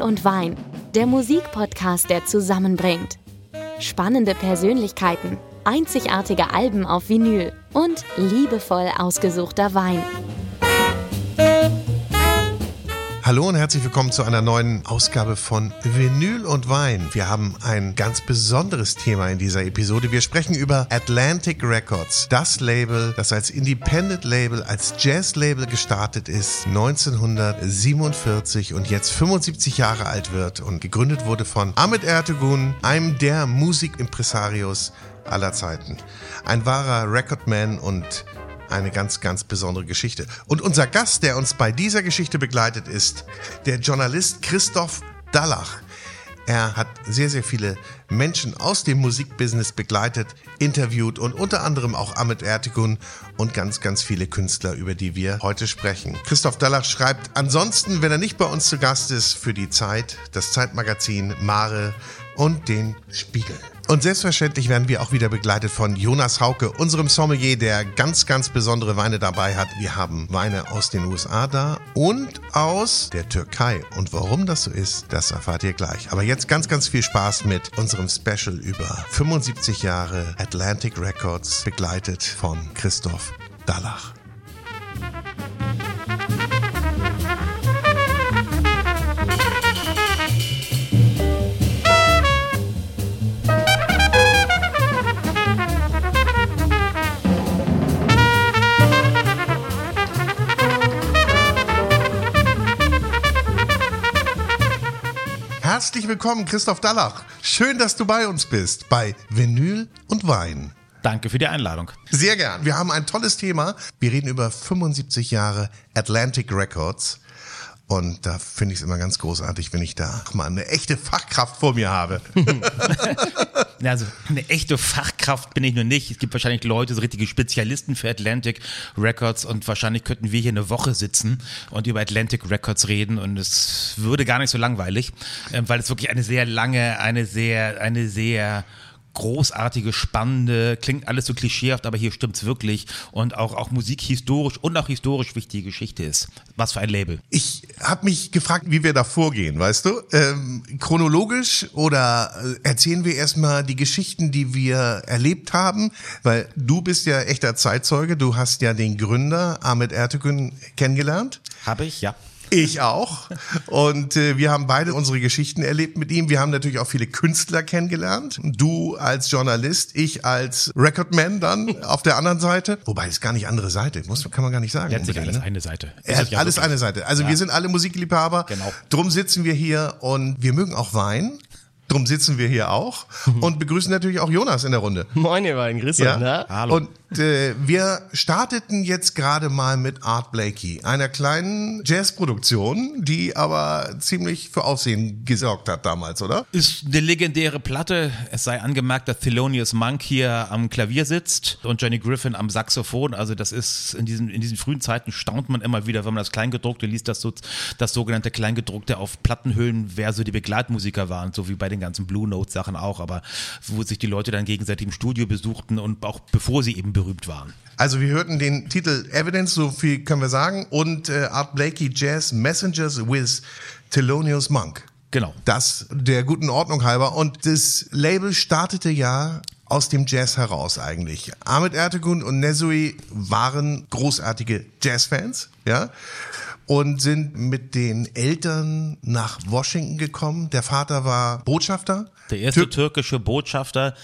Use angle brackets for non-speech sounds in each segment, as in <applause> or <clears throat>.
Und Wein, der Musikpodcast, der zusammenbringt. Spannende Persönlichkeiten, einzigartige Alben auf Vinyl und liebevoll ausgesuchter Wein. Hallo und herzlich willkommen zu einer neuen Ausgabe von Vinyl und Wein. Wir haben ein ganz besonderes Thema in dieser Episode. Wir sprechen über Atlantic Records, das Label, das als Independent Label, als Jazz Label gestartet ist, 1947 und jetzt 75 Jahre alt wird und gegründet wurde von Ahmed Ertegun, einem der Musikimpresarios aller Zeiten. Ein wahrer Recordman und eine ganz, ganz besondere Geschichte. Und unser Gast, der uns bei dieser Geschichte begleitet, ist der Journalist Christoph Dallach. Er hat sehr, sehr viele Menschen aus dem Musikbusiness begleitet, interviewt und unter anderem auch Ahmed Ertegun und ganz, ganz viele Künstler, über die wir heute sprechen. Christoph Dallach schreibt ansonsten, wenn er nicht bei uns zu Gast ist, für die Zeit, das Zeitmagazin, Mare und den Spiegel. Und selbstverständlich werden wir auch wieder begleitet von Jonas Hauke, unserem Sommelier, der ganz, ganz besondere Weine dabei hat. Wir haben Weine aus den USA da und aus der Türkei. Und warum das so ist, das erfahrt ihr gleich. Aber jetzt ganz, ganz viel Spaß mit unserem Special über 75 Jahre Atlantic Records, begleitet von Christoph Dallach. Herzlich willkommen, Christoph Dallach. Schön, dass du bei uns bist, bei Vinyl und Wein. Danke für die Einladung. Sehr gern. Wir haben ein tolles Thema. Wir reden über 75 Jahre Atlantic Records. Und da finde ich es immer ganz großartig, wenn ich da mal eine echte Fachkraft vor mir habe. <laughs> also eine echte Fachkraft bin ich nur nicht. Es gibt wahrscheinlich Leute, so richtige Spezialisten für Atlantic Records und wahrscheinlich könnten wir hier eine Woche sitzen und über Atlantic Records reden und es würde gar nicht so langweilig, ähm, weil es wirklich eine sehr lange, eine sehr, eine sehr großartige, spannende, klingt alles so klischeehaft, aber hier stimmt's wirklich und auch, auch Musik historisch und auch historisch wichtige Geschichte ist. Was für ein Label. Ich habe mich gefragt, wie wir da vorgehen, weißt du? Ähm, chronologisch oder äh, erzählen wir erstmal die Geschichten, die wir erlebt haben? Weil du bist ja echter Zeitzeuge, du hast ja den Gründer Ahmed Ertegun kennengelernt. Habe ich, ja. Ich auch. Und äh, wir haben beide unsere Geschichten erlebt mit ihm. Wir haben natürlich auch viele Künstler kennengelernt. Du als Journalist, ich als Recordman dann auf der anderen Seite. Wobei es gar nicht andere Seite, muss, kann man gar nicht sagen. Letztlich alles ne? eine Seite. Er ja alles eine Seite. Also ja. wir sind alle Musikliebhaber. Genau. Drum sitzen wir hier und wir mögen auch Wein. Drum sitzen wir hier auch <laughs> und begrüßen natürlich auch Jonas in der Runde. Moin, ihr beiden, grüß ja? Ne? Hallo. Und äh, wir starteten jetzt gerade mal mit Art Blakey, einer kleinen Jazzproduktion, die aber ziemlich für Aufsehen gesorgt hat damals, oder? Ist eine legendäre Platte. Es sei angemerkt, dass Thelonious Monk hier am Klavier sitzt und Johnny Griffin am Saxophon. Also das ist in diesen, in diesen frühen Zeiten staunt man immer wieder, wenn man das Kleingedruckte liest, dass so, das sogenannte Kleingedruckte auf Plattenhüllen, wer so die Begleitmusiker waren, so wie bei den ganzen Blue Note Sachen auch, aber wo sich die Leute dann gegenseitig im Studio besuchten und auch bevor sie eben berühmt waren. Also wir hörten den Titel Evidence, so viel können wir sagen, und äh, Art Blakey Jazz Messengers with Thelonious Monk. Genau. Das der guten Ordnung halber. Und das Label startete ja aus dem Jazz heraus eigentlich. Ahmed Ertegun und Nesui waren großartige Jazzfans, ja und sind mit den Eltern nach Washington gekommen. Der Vater war Botschafter. Der erste Tür türkische Botschafter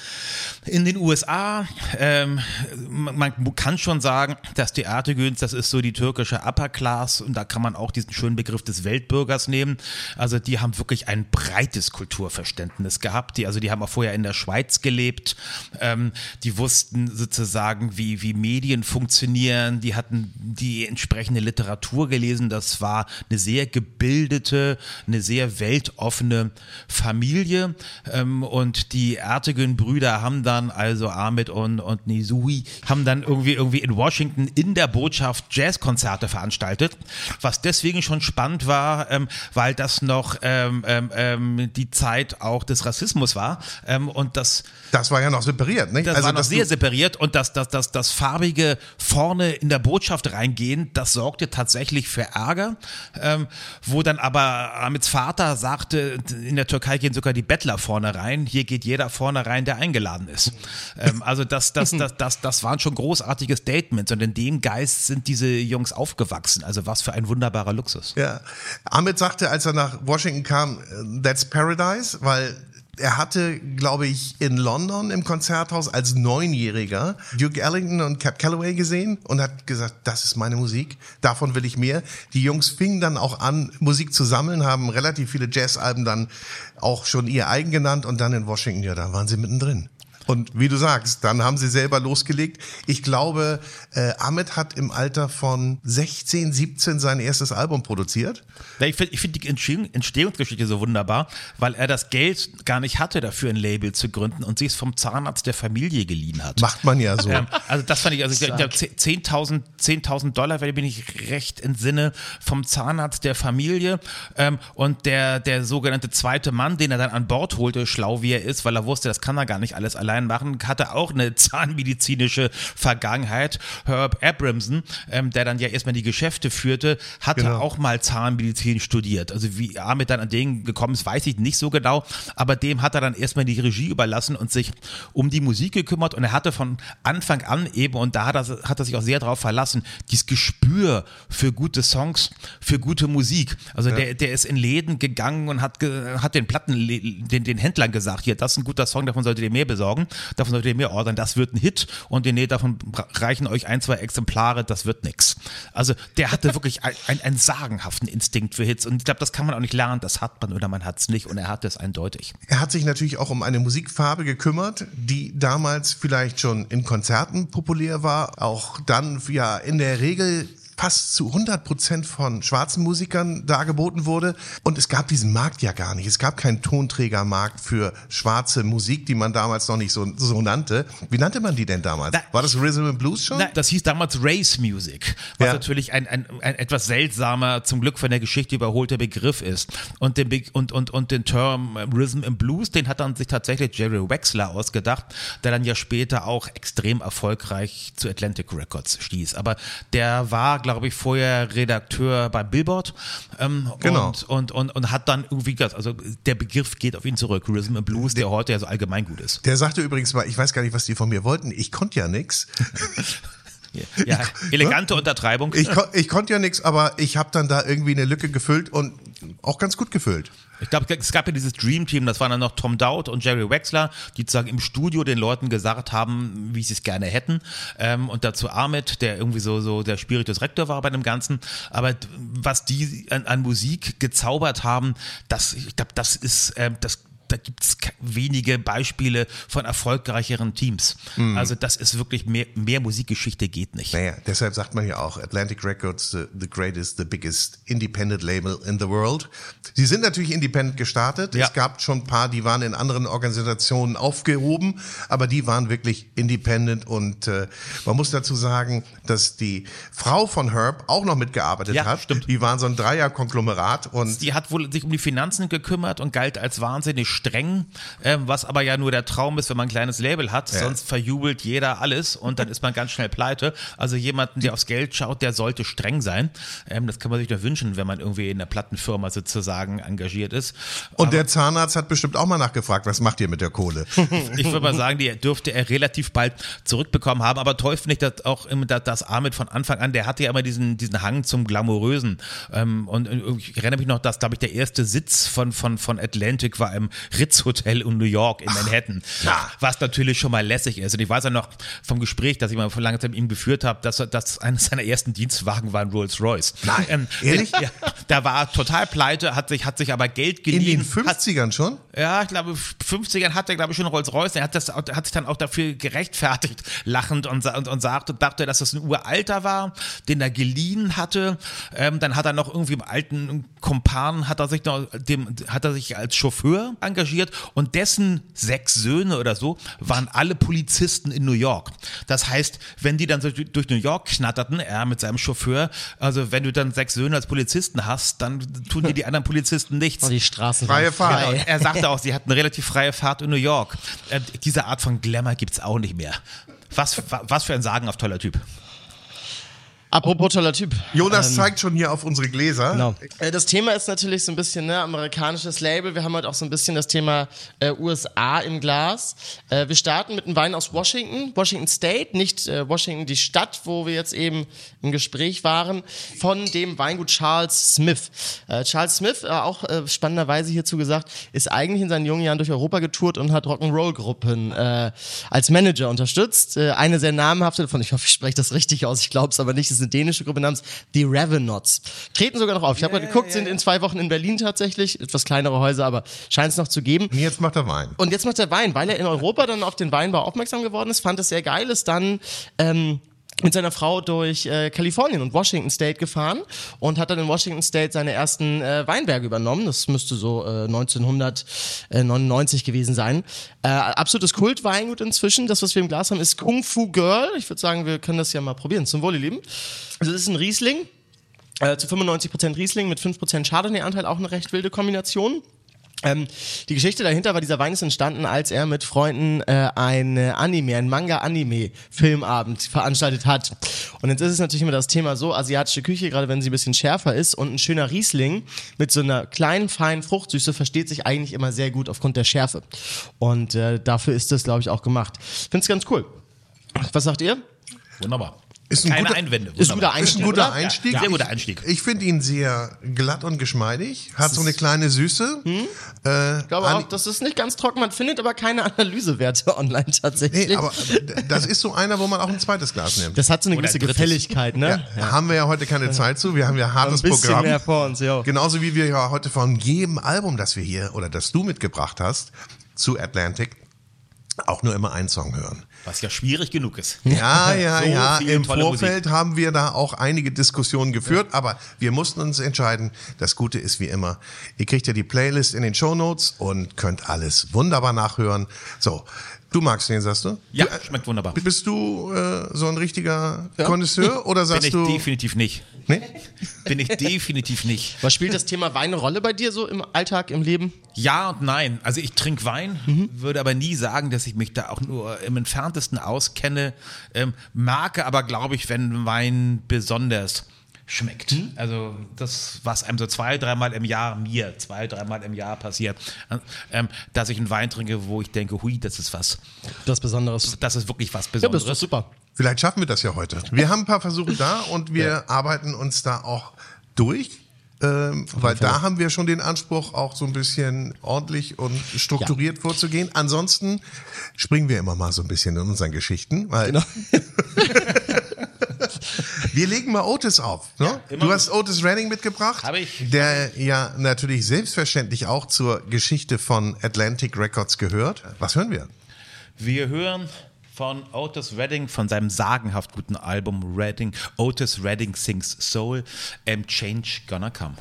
in den USA. Ähm, man kann schon sagen, dass die Ertegüns, das ist so die türkische Upper Class und da kann man auch diesen schönen Begriff des Weltbürgers nehmen. Also die haben wirklich ein breites Kulturverständnis gehabt. Die, also die haben auch vorher in der Schweiz gelebt. Ähm, die wussten sozusagen, wie, wie Medien funktionieren. Die hatten die entsprechende Literatur gelesen das war eine sehr gebildete, eine sehr weltoffene Familie. Ähm, und die Ertegen-Brüder haben dann, also Ahmed und, und Nizui, haben dann irgendwie, irgendwie in Washington in der Botschaft Jazzkonzerte veranstaltet, was deswegen schon spannend war, ähm, weil das noch ähm, ähm, ähm die Zeit auch des Rassismus war ähm, und das das war ja noch separiert, nicht? Das also, war noch sehr separiert und das, das, das, das farbige vorne in der Botschaft reingehen, das sorgte tatsächlich für Ärger, ähm, wo dann aber Amids Vater sagte, in der Türkei gehen sogar die Bettler vorne rein, hier geht jeder vorne rein, der eingeladen ist. Ähm, also das, das, das, das, das waren schon großartige Statements und in dem Geist sind diese Jungs aufgewachsen. Also was für ein wunderbarer Luxus. Ja, Ahmed sagte, als er nach Washington kam, that's paradise, weil er hatte, glaube ich, in London im Konzerthaus als Neunjähriger Duke Ellington und Cap Calloway gesehen und hat gesagt, das ist meine Musik, davon will ich mehr. Die Jungs fingen dann auch an, Musik zu sammeln, haben relativ viele Jazzalben dann auch schon ihr eigen genannt und dann in Washington, ja, da waren sie mittendrin. Und wie du sagst, dann haben sie selber losgelegt. Ich glaube, äh, Ahmed hat im Alter von 16, 17 sein erstes Album produziert. Ja, ich finde ich find die Entstehungsgeschichte so wunderbar, weil er das Geld gar nicht hatte, dafür ein Label zu gründen und sich es vom Zahnarzt der Familie geliehen hat. Macht man ja so. Ähm, also das fand ich, also ich glaube 10.000 10 Dollar, wenn ich mich recht entsinne, vom Zahnarzt der Familie ähm, und der, der sogenannte zweite Mann, den er dann an Bord holte, schlau wie er ist, weil er wusste, das kann er gar nicht alles allein klein machen, hatte auch eine <laughs> zahnmedizinische Vergangenheit. Herb Abramson, ähm, der dann ja erstmal die Geschäfte führte, hatte genau. auch mal Zahnmedizin studiert. Also wie Ahmed dann an den gekommen ist, weiß ich nicht so genau, aber dem hat er dann erstmal die Regie überlassen und sich um die Musik gekümmert und er hatte von Anfang an eben, und da hat er, hat er sich auch sehr darauf verlassen, dieses Gespür für gute Songs, für gute Musik. Also ja. der, der ist in Läden gegangen und hat, hat den Platten, den, den Händlern gesagt, hier, das ist ein guter Song, davon solltet ihr mehr besorgen davon solltet ihr mehr ordern, das wird ein Hit. Und nee, davon reichen euch ein, zwei Exemplare, das wird nix. Also der hatte wirklich einen, einen sagenhaften Instinkt für Hits. Und ich glaube, das kann man auch nicht lernen, das hat man oder man hat es nicht. Und er hat es eindeutig. Er hat sich natürlich auch um eine Musikfarbe gekümmert, die damals vielleicht schon in Konzerten populär war, auch dann ja in der Regel fast zu 100 Prozent von schwarzen Musikern dargeboten wurde. Und es gab diesen Markt ja gar nicht. Es gab keinen Tonträgermarkt für schwarze Musik, die man damals noch nicht so, so nannte. Wie nannte man die denn damals? Na, War das Rhythm and Blues schon? Na, das hieß damals Race Music, was ja. natürlich ein, ein, ein etwas seltsamer, zum Glück von der Geschichte überholter Begriff ist. Und den, und, und, und den Term Rhythm and Blues, den hat dann sich tatsächlich Jerry Wexler ausgedacht, der dann ja später auch extrem erfolgreich zu Atlantic Records stieß. Aber der war, glaube ich, vorher Redakteur bei Billboard. Ähm, genau. Und, und, und, und hat dann irgendwie, also der Begriff geht auf ihn zurück, Rhythm and Blues, der, der heute ja so allgemein gut ist. Der sagte übrigens mal, ich weiß gar nicht, was die von mir wollten, ich konnte ja nichts. <laughs> Ja, elegante ich, Untertreibung. Ich, ich konnte ja nichts, aber ich habe dann da irgendwie eine Lücke gefüllt und auch ganz gut gefüllt. Ich glaube, es gab ja dieses Dream Team, das waren dann noch Tom Dowd und Jerry Wexler, die sozusagen im Studio den Leuten gesagt haben, wie sie es gerne hätten. Ähm, und dazu Ahmed, der irgendwie so, so der Spiritus Rector war bei dem Ganzen. Aber was die an, an Musik gezaubert haben, das, ich glaube, das ist, äh, das da gibt es wenige Beispiele von erfolgreicheren Teams. Mhm. Also das ist wirklich mehr, mehr Musikgeschichte geht nicht. Naja, deshalb sagt man ja auch Atlantic Records, the, the greatest, the biggest independent label in the world. Sie sind natürlich independent gestartet. Ja. Es gab schon ein paar, die waren in anderen Organisationen aufgehoben, aber die waren wirklich independent und äh, man muss dazu sagen, dass die Frau von Herb auch noch mitgearbeitet ja, hat. Stimmt. Die waren so ein Dreier-Konglomerat und die hat wohl sich um die Finanzen gekümmert und galt als wahnsinnig streng, äh, was aber ja nur der Traum ist, wenn man ein kleines Label hat. Ja. Sonst verjubelt jeder alles und dann ist man ganz schnell pleite. Also jemanden, der aufs Geld schaut, der sollte streng sein. Ähm, das kann man sich nur wünschen, wenn man irgendwie in der Plattenfirma sozusagen engagiert ist. Und aber der Zahnarzt hat bestimmt auch mal nachgefragt, was macht ihr mit der Kohle? <laughs> ich würde mal sagen, die dürfte er relativ bald zurückbekommen haben. Aber toll finde ich das auch immer, dass Ahmed von Anfang an, der hatte ja immer diesen, diesen Hang zum Glamourösen. Ähm, und ich erinnere mich noch, dass, glaube ich, der erste Sitz von, von, von Atlantic war im Ritz Hotel in New York in Manhattan. Ja. Was natürlich schon mal lässig ist. Und ich weiß ja noch vom Gespräch, das ich mal vor langer Zeit mit ihm geführt habe, dass, dass eines seiner ersten Dienstwagen war ein Rolls Royce. Nein, ähm, ehrlich? Ja, da war total pleite, hat sich, hat sich aber Geld geliehen. In den 50ern hat, schon? Ja, ich glaube, 50ern hat er, glaube ich, schon Rolls Royce. Er hat, das, hat sich dann auch dafür gerechtfertigt, lachend und, und, und sagte, dachte, dass das ein uralter war, den er geliehen hatte. Ähm, dann hat er noch irgendwie im alten Kumpan, hat er sich noch, dem, hat er sich als Chauffeur angemeldet engagiert und dessen sechs Söhne oder so waren alle Polizisten in New York. Das heißt, wenn die dann so durch New York knatterten, er mit seinem Chauffeur, also wenn du dann sechs Söhne als Polizisten hast, dann tun dir die anderen Polizisten nichts. Und die Straßen Freie Fahrt. frei. Genau. Er sagte auch, sie hatten eine relativ freie Fahrt in New York. Äh, diese Art von Glamour gibt's auch nicht mehr. Was, was für ein sagenhaft Typ. Apropos toller Typ. Jonas Ähm, zeigt schon hier auf unsere Gläser. Genau. Äh, Das Thema ist natürlich so ein bisschen ne, amerikanisches Label. Wir haben heute auch so ein bisschen das Thema äh, USA im Glas. Äh, wir starten mit einem Wein aus Washington, Washington State, nicht äh, Washington die Stadt, wo wir jetzt eben im Gespräch waren, von dem Weingut Charles Smith. Äh, Charles Smith, äh, auch äh, spannenderweise hierzu gesagt, ist eigentlich in seinen jungen Jahren durch Europa getourt und hat Rock'n'Roll-Gruppen äh, als Manager unterstützt. Äh, eine sehr namhafte davon, ich hoffe, ich spreche das richtig aus, ich glaube es aber nicht, ist eine dänische Gruppe namens The Ravenauts. Treten sogar noch auf. Ich habe gerade geguckt, sind in zwei Wochen in Berlin tatsächlich. Etwas kleinere Häuser, aber scheint es noch zu geben. Und jetzt macht er Wein. Und jetzt macht er Wein, weil er in Europa dann auf den Weinbau aufmerksam geworden ist, fand es sehr geil, ist dann ähm, mit seiner Frau durch äh, Kalifornien und Washington State gefahren und hat dann in Washington State seine ersten äh, Weinberge übernommen. Das müsste so äh, 1999 gewesen sein. Äh, absolutes Kultweingut inzwischen. Das, was wir im Glas haben, ist Kung Fu Girl. Ich würde sagen, wir können das ja mal probieren. Zum Wohl, ihr Lieben. Also das ist ein Riesling. Äh, zu 95% Riesling mit 5% Chardonnay-Anteil, auch eine recht wilde Kombination. Ähm, die Geschichte dahinter war, dieser Wein ist entstanden, als er mit Freunden äh, ein äh, Anime, ein Manga-Anime-Filmabend veranstaltet hat. Und jetzt ist es natürlich immer das Thema so, asiatische Küche, gerade wenn sie ein bisschen schärfer ist und ein schöner Riesling mit so einer kleinen, feinen Fruchtsüße versteht sich eigentlich immer sehr gut aufgrund der Schärfe. Und äh, dafür ist das, glaube ich, auch gemacht. Finde es ganz cool. Was sagt ihr? Wunderbar. Ist ein Keine guter- Einwände. Ist ein guter Ist ein Einstieg, guter oder? Einstieg. Ja, sehr guter Ich- Einstieg. Ich finde ihn sehr glatt und geschmeidig. Hat so eine kleine Süße. Äh, Ich glaube auch, das ist nicht ganz trocken. Man findet aber keine Analysewerte <laughs> online tatsächlich. nee, aber das ist so einer, wo man auch ein zweites Glas nimmt. das hat so eine Oder gewisse drittes. Gefälligkeit, ne? Ja, Haben wir ja heute keine Zeit zu. Wir haben ja ein hartes Ein bisschen Programm. mehr vor uns, ja. Genauso wie wir ja heute von jedem Album, das wir hier oder das du mitgebracht hast, zu Atlantic, auch nur immer einen Song hören. Was ja schwierig genug ist. Ja, ja, <laughs> So ja. Im Vorfeld haben wir da auch einige Diskussionen geführt, aber wir mussten uns entscheiden. Das Gute ist wie immer, ihr kriegt ja die Playlist in den Show Notes und könnt alles wunderbar nachhören. So, du magst den, sagst du? Ja, du, äh, schmeckt wunderbar. Bist du äh, so ein richtiger Connoisseur <laughs> oder Bin sagst ich du? definitiv nicht. Nee? Bin ich definitiv nicht. Was spielt das Thema Wein eine Rolle bei dir so im Alltag, im Leben? Ja und nein. Also ich trinke Wein, Mhm. würde aber nie sagen, dass ich mich da auch nur im entferntesten auskenne. Ähm, mag aber, glaube ich, wenn Wein besonders schmeckt. Mhm. Also das, was einem so zwei, dreimal im Jahr, mir zwei, dreimal im Jahr passiert, ähm, dass ich einen Wein trinke, wo ich denke, hui, das ist was, Das Besonderes. das ist wirklich was Ja, Besonderes. das ist super. Vielleicht schaffen wir das ja heute. Wir haben ein paar Versuche da und wir arbeiten uns da auch durch. Ähm, weil da haben wir schon den Anspruch, auch so ein bisschen ordentlich und strukturiert vorzugehen. Ansonsten springen wir immer mal so ein bisschen in unseren Geschichten. Weil Genau. <laughs> wir legen mal Otis auf. Ne? du hast Otis Redding mitgebracht, Hab ich. der ja natürlich selbstverständlich auch zur Geschichte von Atlantic Records gehört. Was hören wir? Wir hören von Otis Redding von seinem sagenhaft guten Album Redding, Otis Redding Sings Soul, ähm, Change Gonna Come.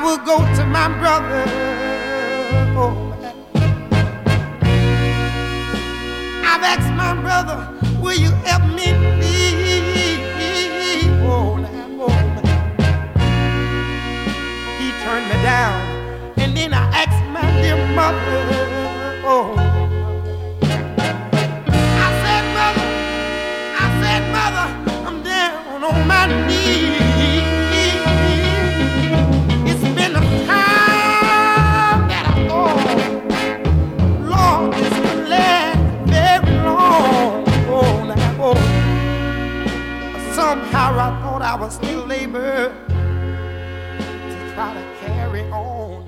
I will go to my brother. Oh, I've asked my brother, will you help me? Oh, oh, He turned me down, and then I asked my dear mother. Thought I was still able to try to carry on.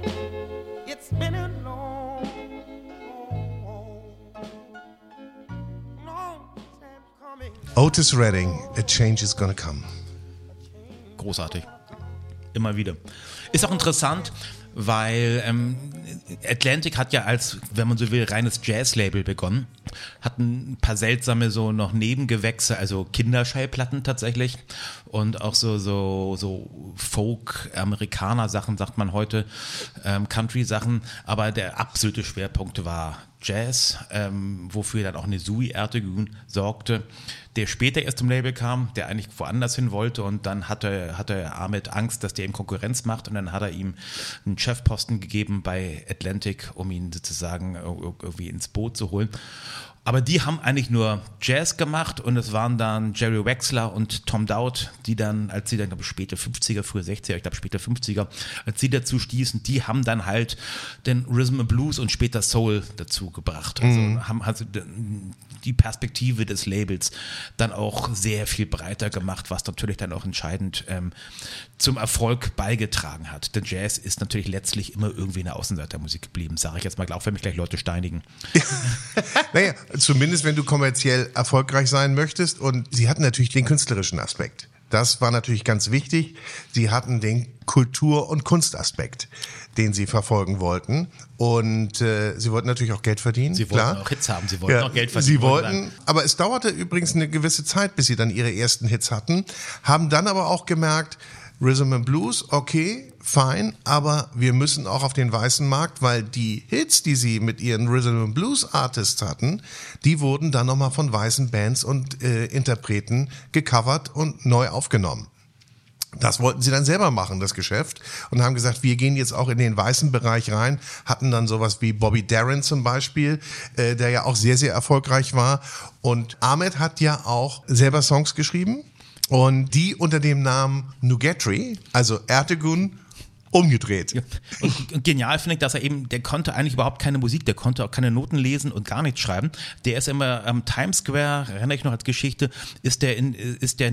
It's been a long, long, long time coming. Otis Redding, A Change is Gonna Come. Großartig. Immer wieder. Ist auch interessant, weil ähm, Atlantic hat ja als, wenn man so will, reines Jazz-Label begonnen. Hat ein paar seltsame so noch Nebengewächse, also Kinderschallplatten tatsächlich. Und auch so, so, so Folk-Amerikaner-Sachen, sagt man heute, ähm, Country-Sachen. Aber der absolute Schwerpunkt war Jazz, ähm, wofür dann auch eine Sui Ertegun sorgte, der später erst zum Label kam, der eigentlich woanders hin wollte und dann hatte, hatte Ahmed Angst, dass der ihm Konkurrenz macht und dann hat er ihm einen Chefposten gegeben bei Atlantic, um ihn sozusagen irgendwie ins Boot zu holen. Aber die haben eigentlich nur Jazz gemacht und es waren dann Jerry Wexler und Tom Dowd, die dann, als sie dann, glaube ich, später 50er, früher 60er, ich glaube später 50er, als sie dazu stießen, die haben dann halt den Rhythm and Blues und später Soul dazu gebracht. Also haben also die Perspektive des Labels dann auch sehr viel breiter gemacht, was natürlich dann auch entscheidend ähm, zum Erfolg beigetragen hat. Denn Jazz ist natürlich letztlich immer irgendwie eine Außenseitermusik geblieben, sage ich jetzt mal, auch wenn mich gleich Leute steinigen. <laughs> Naja, zumindest wenn du kommerziell erfolgreich sein möchtest. Und sie hatten natürlich den künstlerischen Aspekt. Das war natürlich ganz wichtig. Sie hatten den Kultur- und Kunstaspekt, den sie verfolgen wollten. Und äh, sie wollten natürlich auch Geld verdienen. Sie wollten klar. auch Hits haben, sie wollten auch Geld verdienen. Sie wollte wollten, aber es dauerte übrigens eine gewisse Zeit, bis sie dann ihre ersten Hits hatten, haben dann aber auch gemerkt, Rhythm and Blues, okay, fein, aber wir müssen auch auf den weißen Markt, weil die Hits, die sie mit ihren Rhythm and Blues Artists hatten, die wurden dann nochmal von weißen Bands und äh, Interpreten gecovert und neu aufgenommen. Das wollten sie dann selber machen, das Geschäft, und haben gesagt, wir gehen jetzt auch in den weißen Bereich rein, hatten dann sowas wie Bobby Darin zum Beispiel, äh, der ja auch sehr, sehr erfolgreich war. Und Ahmed hat ja auch selber Songs geschrieben und die unter dem Namen Nugetri, also Ertegun, umgedreht. Und, und genial finde ich, dass er eben, der konnte eigentlich überhaupt keine Musik, der konnte auch keine Noten lesen und gar nichts schreiben. Der ist immer am Times Square, erinnere ich noch als Geschichte, ist der, in, ist der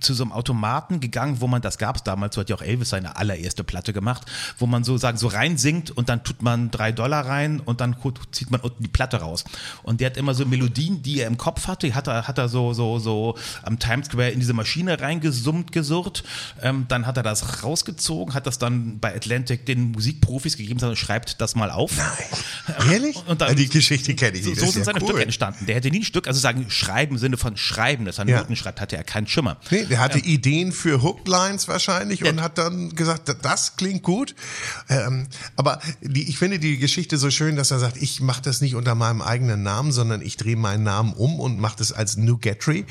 zu so einem Automaten gegangen, wo man, das gab es damals, so hat ja auch Elvis seine allererste Platte gemacht, wo man so sagen, so reinsingt und dann tut man drei Dollar rein und dann zieht man unten die Platte raus. Und der hat immer so Melodien, die er im Kopf hatte, hat er, hat er so, so, so am Times Square in diese Maschine reingesummt, gesurrt. Ähm, dann hat er das rausgezogen, hat das dann bei Atlantic den Musikprofis gegeben, sondern schreibt das mal auf. Nein. Ehrlich? Und dann, die Geschichte kenne ich so, nicht. so das sind seine cool. Stücke entstanden. Der hätte nie ein Stück, also sagen Schreiben im Sinne von Schreiben, dass er Ja. Noten schreibt, hatte er keinen Schimmer. Nee, der hatte Ideen für Hooklines wahrscheinlich und hat dann gesagt, "Da- das klingt gut. Ähm, aber die, ich finde die Geschichte so schön, dass er sagt, ich mache das nicht unter meinem eigenen Namen, sondern ich drehe meinen Namen um und mache das als Nugetry,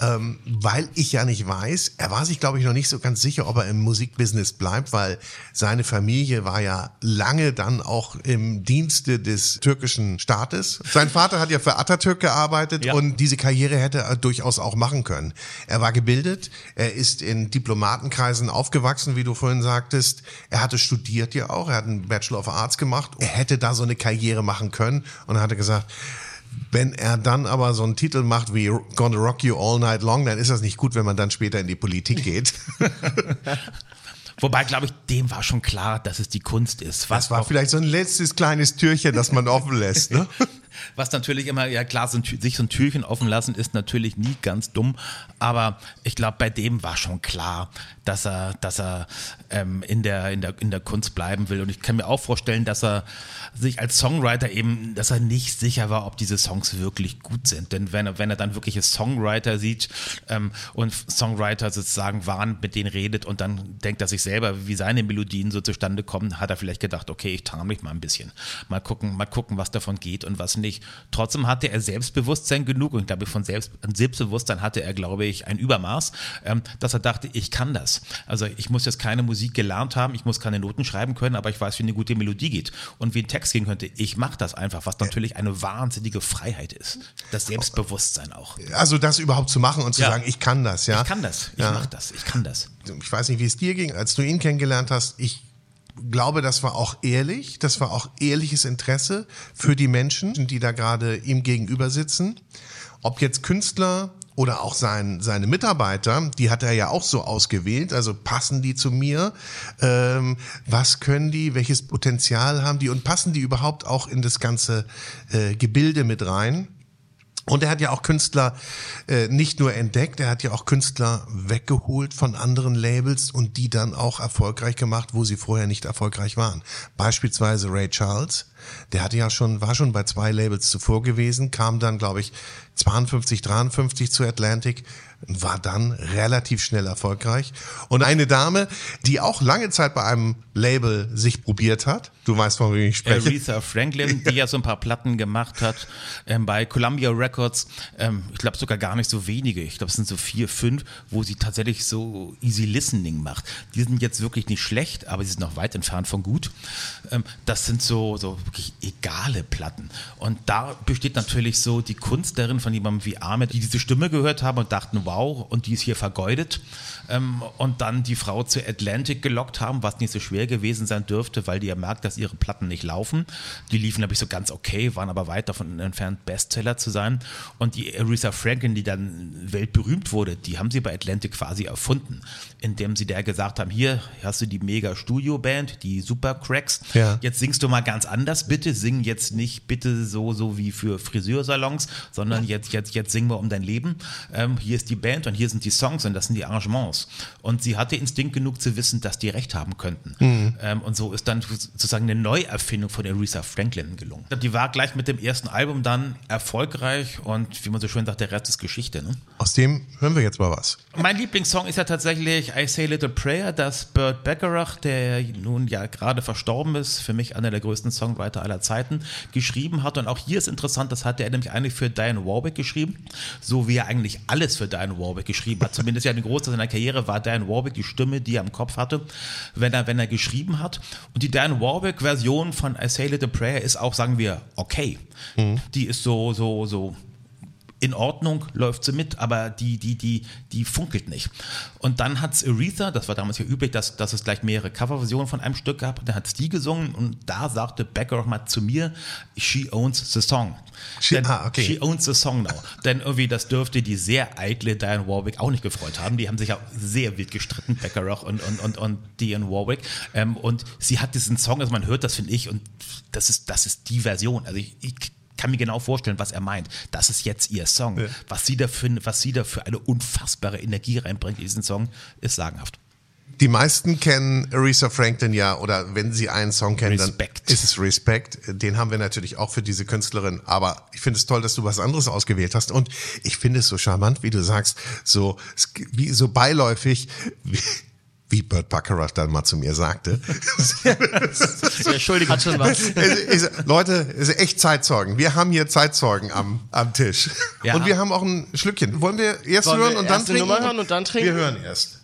ähm, weil ich ja nicht weiß, er war sich, glaube ich, noch nicht so ganz sicher, ob er im Musikbusiness bleibt, weil seine Familie war ja lange dann auch im Dienste des türkischen Staates. Sein Vater hat ja für Atatürk gearbeitet Ja. und diese Karriere hätte er durchaus auch machen können. Er war gebildet, er ist in Diplomatenkreisen aufgewachsen, wie du vorhin sagtest. Er hatte studiert ja auch, er hat einen Bachelor of Arts gemacht. Er hätte da so eine Karriere machen können und er hatte gesagt, wenn er dann aber so einen Titel macht wie Gonna Rock You All Night Long, dann ist das nicht gut, wenn man dann später in die Politik geht. <laughs> <laughs> Wobei, glaube ich, dem war schon klar, dass es die Kunst ist. Was Das war auch- vielleicht so ein letztes kleines Türchen, das man offen lässt. Ne? <laughs> Was natürlich immer, ja klar, so ein, sich so ein Türchen offen lassen ist natürlich nie ganz dumm, aber ich glaube, bei dem war schon klar, dass er, dass er ähm, in, der, in, der, in der Kunst bleiben will. Und ich kann mir auch vorstellen, dass er sich als Songwriter eben, dass er nicht sicher war, ob diese Songs wirklich gut sind. Denn wenn er, wenn er dann wirkliche Songwriter sieht ähm, und Songwriter sozusagen waren, mit denen redet und dann denkt er sich selber, wie seine Melodien so zustande kommen, hat er vielleicht gedacht, okay, ich tarn mich mal ein bisschen. Mal gucken, mal gucken, was davon geht und was nicht. Trotzdem hatte er Selbstbewusstsein genug und ich glaube, von Selbst, Selbstbewusstsein hatte er, glaube ich, ein Übermaß, ähm, dass er dachte, ich kann das. Also ich muss jetzt keine Musik gelernt haben, ich muss keine Noten schreiben können, aber ich weiß, wie eine gute Melodie geht und wie ein Text gehen könnte. Ich mache das einfach, was natürlich eine wahnsinnige Freiheit ist. Das Selbstbewusstsein auch. Also das überhaupt zu machen und zu Ja. sagen, ich kann das, ja. Ich kann das, ich Ja. mache das, ich kann das. ich weiß nicht, wie es dir ging, als du ihn kennengelernt hast. Ich glaube, das war auch ehrlich. Das war auch ehrliches Interesse für die Menschen, die da gerade ihm gegenüber sitzen. Ob jetzt Künstler oder auch sein, seine Mitarbeiter, die hat er ja auch so ausgewählt. Also passen die zu mir? Ähm, was können die? Welches Potenzial haben die? Und passen die überhaupt auch in das ganze äh, Gebilde mit rein? Und er hat ja auch Künstler äh, nicht nur entdeckt, er hat ja auch Künstler weggeholt von anderen Labels und die dann auch erfolgreich gemacht, wo sie vorher nicht erfolgreich waren. Beispielsweise Ray Charles, der hatte ja schon, war schon bei zwei Labels zuvor gewesen, kam dann, glaube ich, 52, 53 zu Atlantic, war dann relativ schnell erfolgreich. Und eine Dame, die auch lange Zeit bei einem Label sich probiert hat, du weißt, von wem ich spreche. Aretha Franklin, die ja so ein paar Platten gemacht hat ähm, bei Columbia Records. Ähm, ich glaube sogar gar nicht so wenige. Ich glaube, es sind so vier, fünf, wo sie tatsächlich so easy listening macht. Die sind jetzt wirklich nicht schlecht, aber sie sind noch weit entfernt von gut. Ähm, das sind so, so wirklich egale Platten. Und da besteht natürlich so die Kunst darin von jemandem wie Ahmed, die diese Stimme gehört haben und dachten, wow, und die ist hier vergeudet. Ähm, und dann die Frau zu Atlantic gelockt haben, was nicht so schwer gewesen sein dürfte, weil die ja merkt, dass ihre Platten nicht laufen. Die liefen, glaube ich, so ganz okay, waren aber weit davon entfernt, Bestseller zu sein. Und die Aretha Franklin, die dann weltberühmt wurde, die haben sie bei Atlantic quasi erfunden, indem sie der gesagt haben, hier hast du die mega Studio-Band, die Super Cracks. Ja. Jetzt singst du mal ganz anders, bitte. Sing jetzt nicht bitte so, so wie für Friseursalons, sondern jetzt, jetzt, jetzt singen wir um dein Leben. Ähm, hier ist die Band und hier sind die Songs und das sind die Arrangements. Und sie hatte Instinkt genug zu wissen, dass die recht haben könnten. Ähm, und so ist dann sozusagen eine Neuerfindung von Aretha Franklin gelungen. Die war gleich mit dem ersten Album dann erfolgreich und wie man so schön sagt, der Rest ist Geschichte. Ne? Aus dem hören wir jetzt mal was. Mein Lieblingssong ist ja tatsächlich I Say a Little Prayer, das Burt Bacharach, der nun ja gerade verstorben ist, für mich einer der größten Songwriter aller Zeiten, geschrieben hat. Und auch hier ist interessant, das hat er nämlich eigentlich für Diane Warwick geschrieben, so wie er eigentlich alles für Diane Warwick geschrieben hat. Zumindest ja ein Großteil seiner Karriere war Diane Warwick die Stimme, die er im Kopf hatte, wenn er, wenn er geschrieben hat. Und die Diane Warwick-Version von I Say a Little Prayer ist auch, sagen wir, okay. Die ist so, so, so in Ordnung, läuft sie mit, aber die, die, die, die funkelt nicht. Und dann hat's Aretha, das war damals ja üblich, dass, dass es gleich mehrere Coverversionen von einem Stück gab, und dann hat's die gesungen und da sagte Becker auch mal zu mir, she owns the song. She- Denn, ah, okay. She owns the song now. <laughs> Denn irgendwie, das dürfte die sehr eitle Diane Warwick auch nicht gefreut haben. Die haben sich ja sehr wild gestritten, Beckeroch und, und, und, und Diane Warwick. Ähm, und sie hat diesen Song, also man hört das, finde ich, und das ist, das ist die Version. Also ich, ich kann mir genau vorstellen, was er meint. Das ist jetzt ihr Song. Was, sie da für, was sie da für eine unfassbare Energie reinbringt in diesen Song, ist sagenhaft. Die meisten kennen Aretha Franklin ja, oder wenn sie einen Song kennen, Respekt. dann ist es Respect. Den haben wir natürlich auch für diese Künstlerin. Aber ich finde es toll, dass du was anderes ausgewählt hast. Und ich finde es so charmant, wie du sagst, so, wie, so beiläufig, wie, wie Burt Bacharach dann mal zu mir sagte. <laughs> Entschuldigung. Hat schon was. Leute, es ist echt Zeitzeugen. Wir haben hier Zeitzeugen am, am Tisch. Ja. Und wir haben auch ein Schlückchen. Wollen wir erst Wollen hören wir und dann erst die trinken? Nummer hören und dann trinken? Wir hören erst.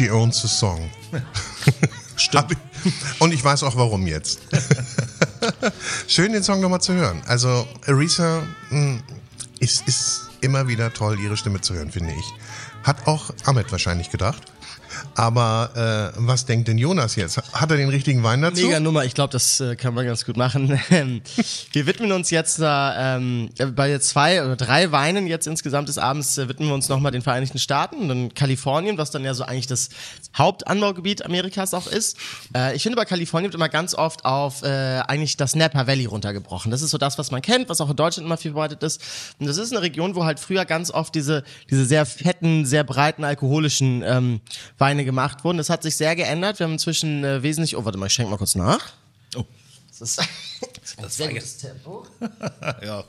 She owns the song. <laughs> Stimmt. Und ich weiß auch warum jetzt. <laughs> Schön, den Song nochmal zu hören. Also, Aretha mh, ist, ist immer wieder toll, ihre Stimme zu hören, finde ich. Hat auch Ahmed wahrscheinlich gedacht. Aber äh, was denkt denn Jonas jetzt? Hat er den richtigen Wein dazu? Mega Nummer, ich glaube, das äh, kann man ganz gut machen. <laughs> Ähm, wir widmen uns jetzt da, ähm, bei zwei oder drei Weinen jetzt insgesamt des Abends äh, widmen wir uns nochmal den Vereinigten Staaten und dann Kalifornien, was dann ja so eigentlich das Hauptanbaugebiet Amerikas auch ist. Äh, ich finde bei Kalifornien wird immer ganz oft auf äh, eigentlich das Napa Valley runtergebrochen. Das ist so das, was man kennt, was auch in Deutschland immer viel verbreitet ist. Und das ist eine Region, wo halt früher ganz oft diese, diese sehr fetten, sehr breiten alkoholischen ähm, Weine gemacht wurden. Das hat sich sehr geändert. Wir haben inzwischen äh, wesentlich. Oh, warte mal, ich schenke mal kurz nach. Oh. Das ist <laughs> ein sehr gutes Tempo. <laughs> Ja.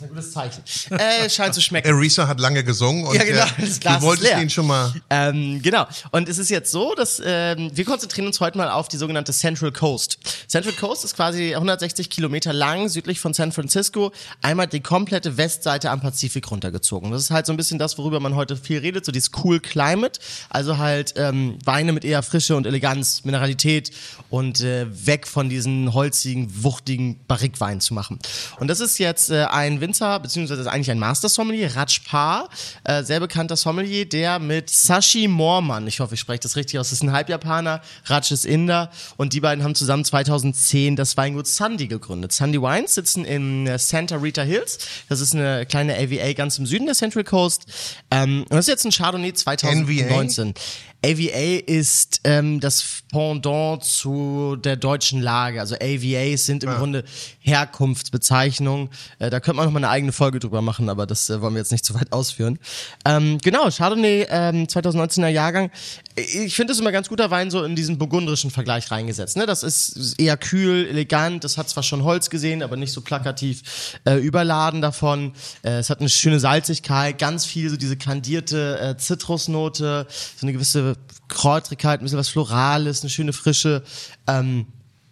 Das ist ein gutes Zeichen. Äh, scheint zu schmecken. Aretha hat lange gesungen und Ja, genau, das Glas du wolltest ist leer. ihn schon mal. Ähm, genau. Und es ist jetzt so, dass ähm, wir konzentrieren uns heute mal auf die sogenannte Central Coast. Central Coast ist quasi 160 Kilometer lang südlich von San Francisco, einmal die komplette Westseite am Pazifik runtergezogen. Das ist halt so ein bisschen das, worüber man heute viel redet, so dieses Cool Climate, also halt ähm, Weine mit eher Frische und Eleganz, Mineralität und äh, weg von diesen holzigen, wuchtigen Barrikwein zu machen. Und das ist jetzt äh, ein Winzer, beziehungsweise ist eigentlich ein Master Sommelier, Rajpar, äh, sehr bekannter Sommelier, der mit Sashi Morman, ich hoffe, ich spreche das richtig aus, das ist ein Halbjapaner, Raj ist Inder und die beiden haben zusammen 2010 das Weingut Sandy gegründet. Sandy Wines sitzen in äh, Santa Rita Hills, das ist eine kleine AVA ganz im Süden der Central Coast ähm, und das ist jetzt ein Chardonnay 2019. AVA ist ähm, das Pendant zu der deutschen Lage. Also AVAs sind im Grunde Herkunftsbezeichnungen. Äh, da könnte man noch mal eine eigene Folge drüber machen, aber das äh, wollen wir jetzt nicht zu weit ausführen. Ähm, genau, Chardonnay ähm, 2019er Jahrgang. Ich finde das immer ganz guter Wein so in diesen burgundrischen Vergleich reingesetzt. Ne? Das ist eher kühl, elegant. Das hat zwar schon Holz gesehen, aber nicht so plakativ äh, überladen davon. Äh, es hat eine schöne Salzigkeit, ganz viel so diese kandierte äh, Zitrusnote, so eine gewisse Kräutrigkeit, ein bisschen was Florales, eine schöne Frische. Ähm,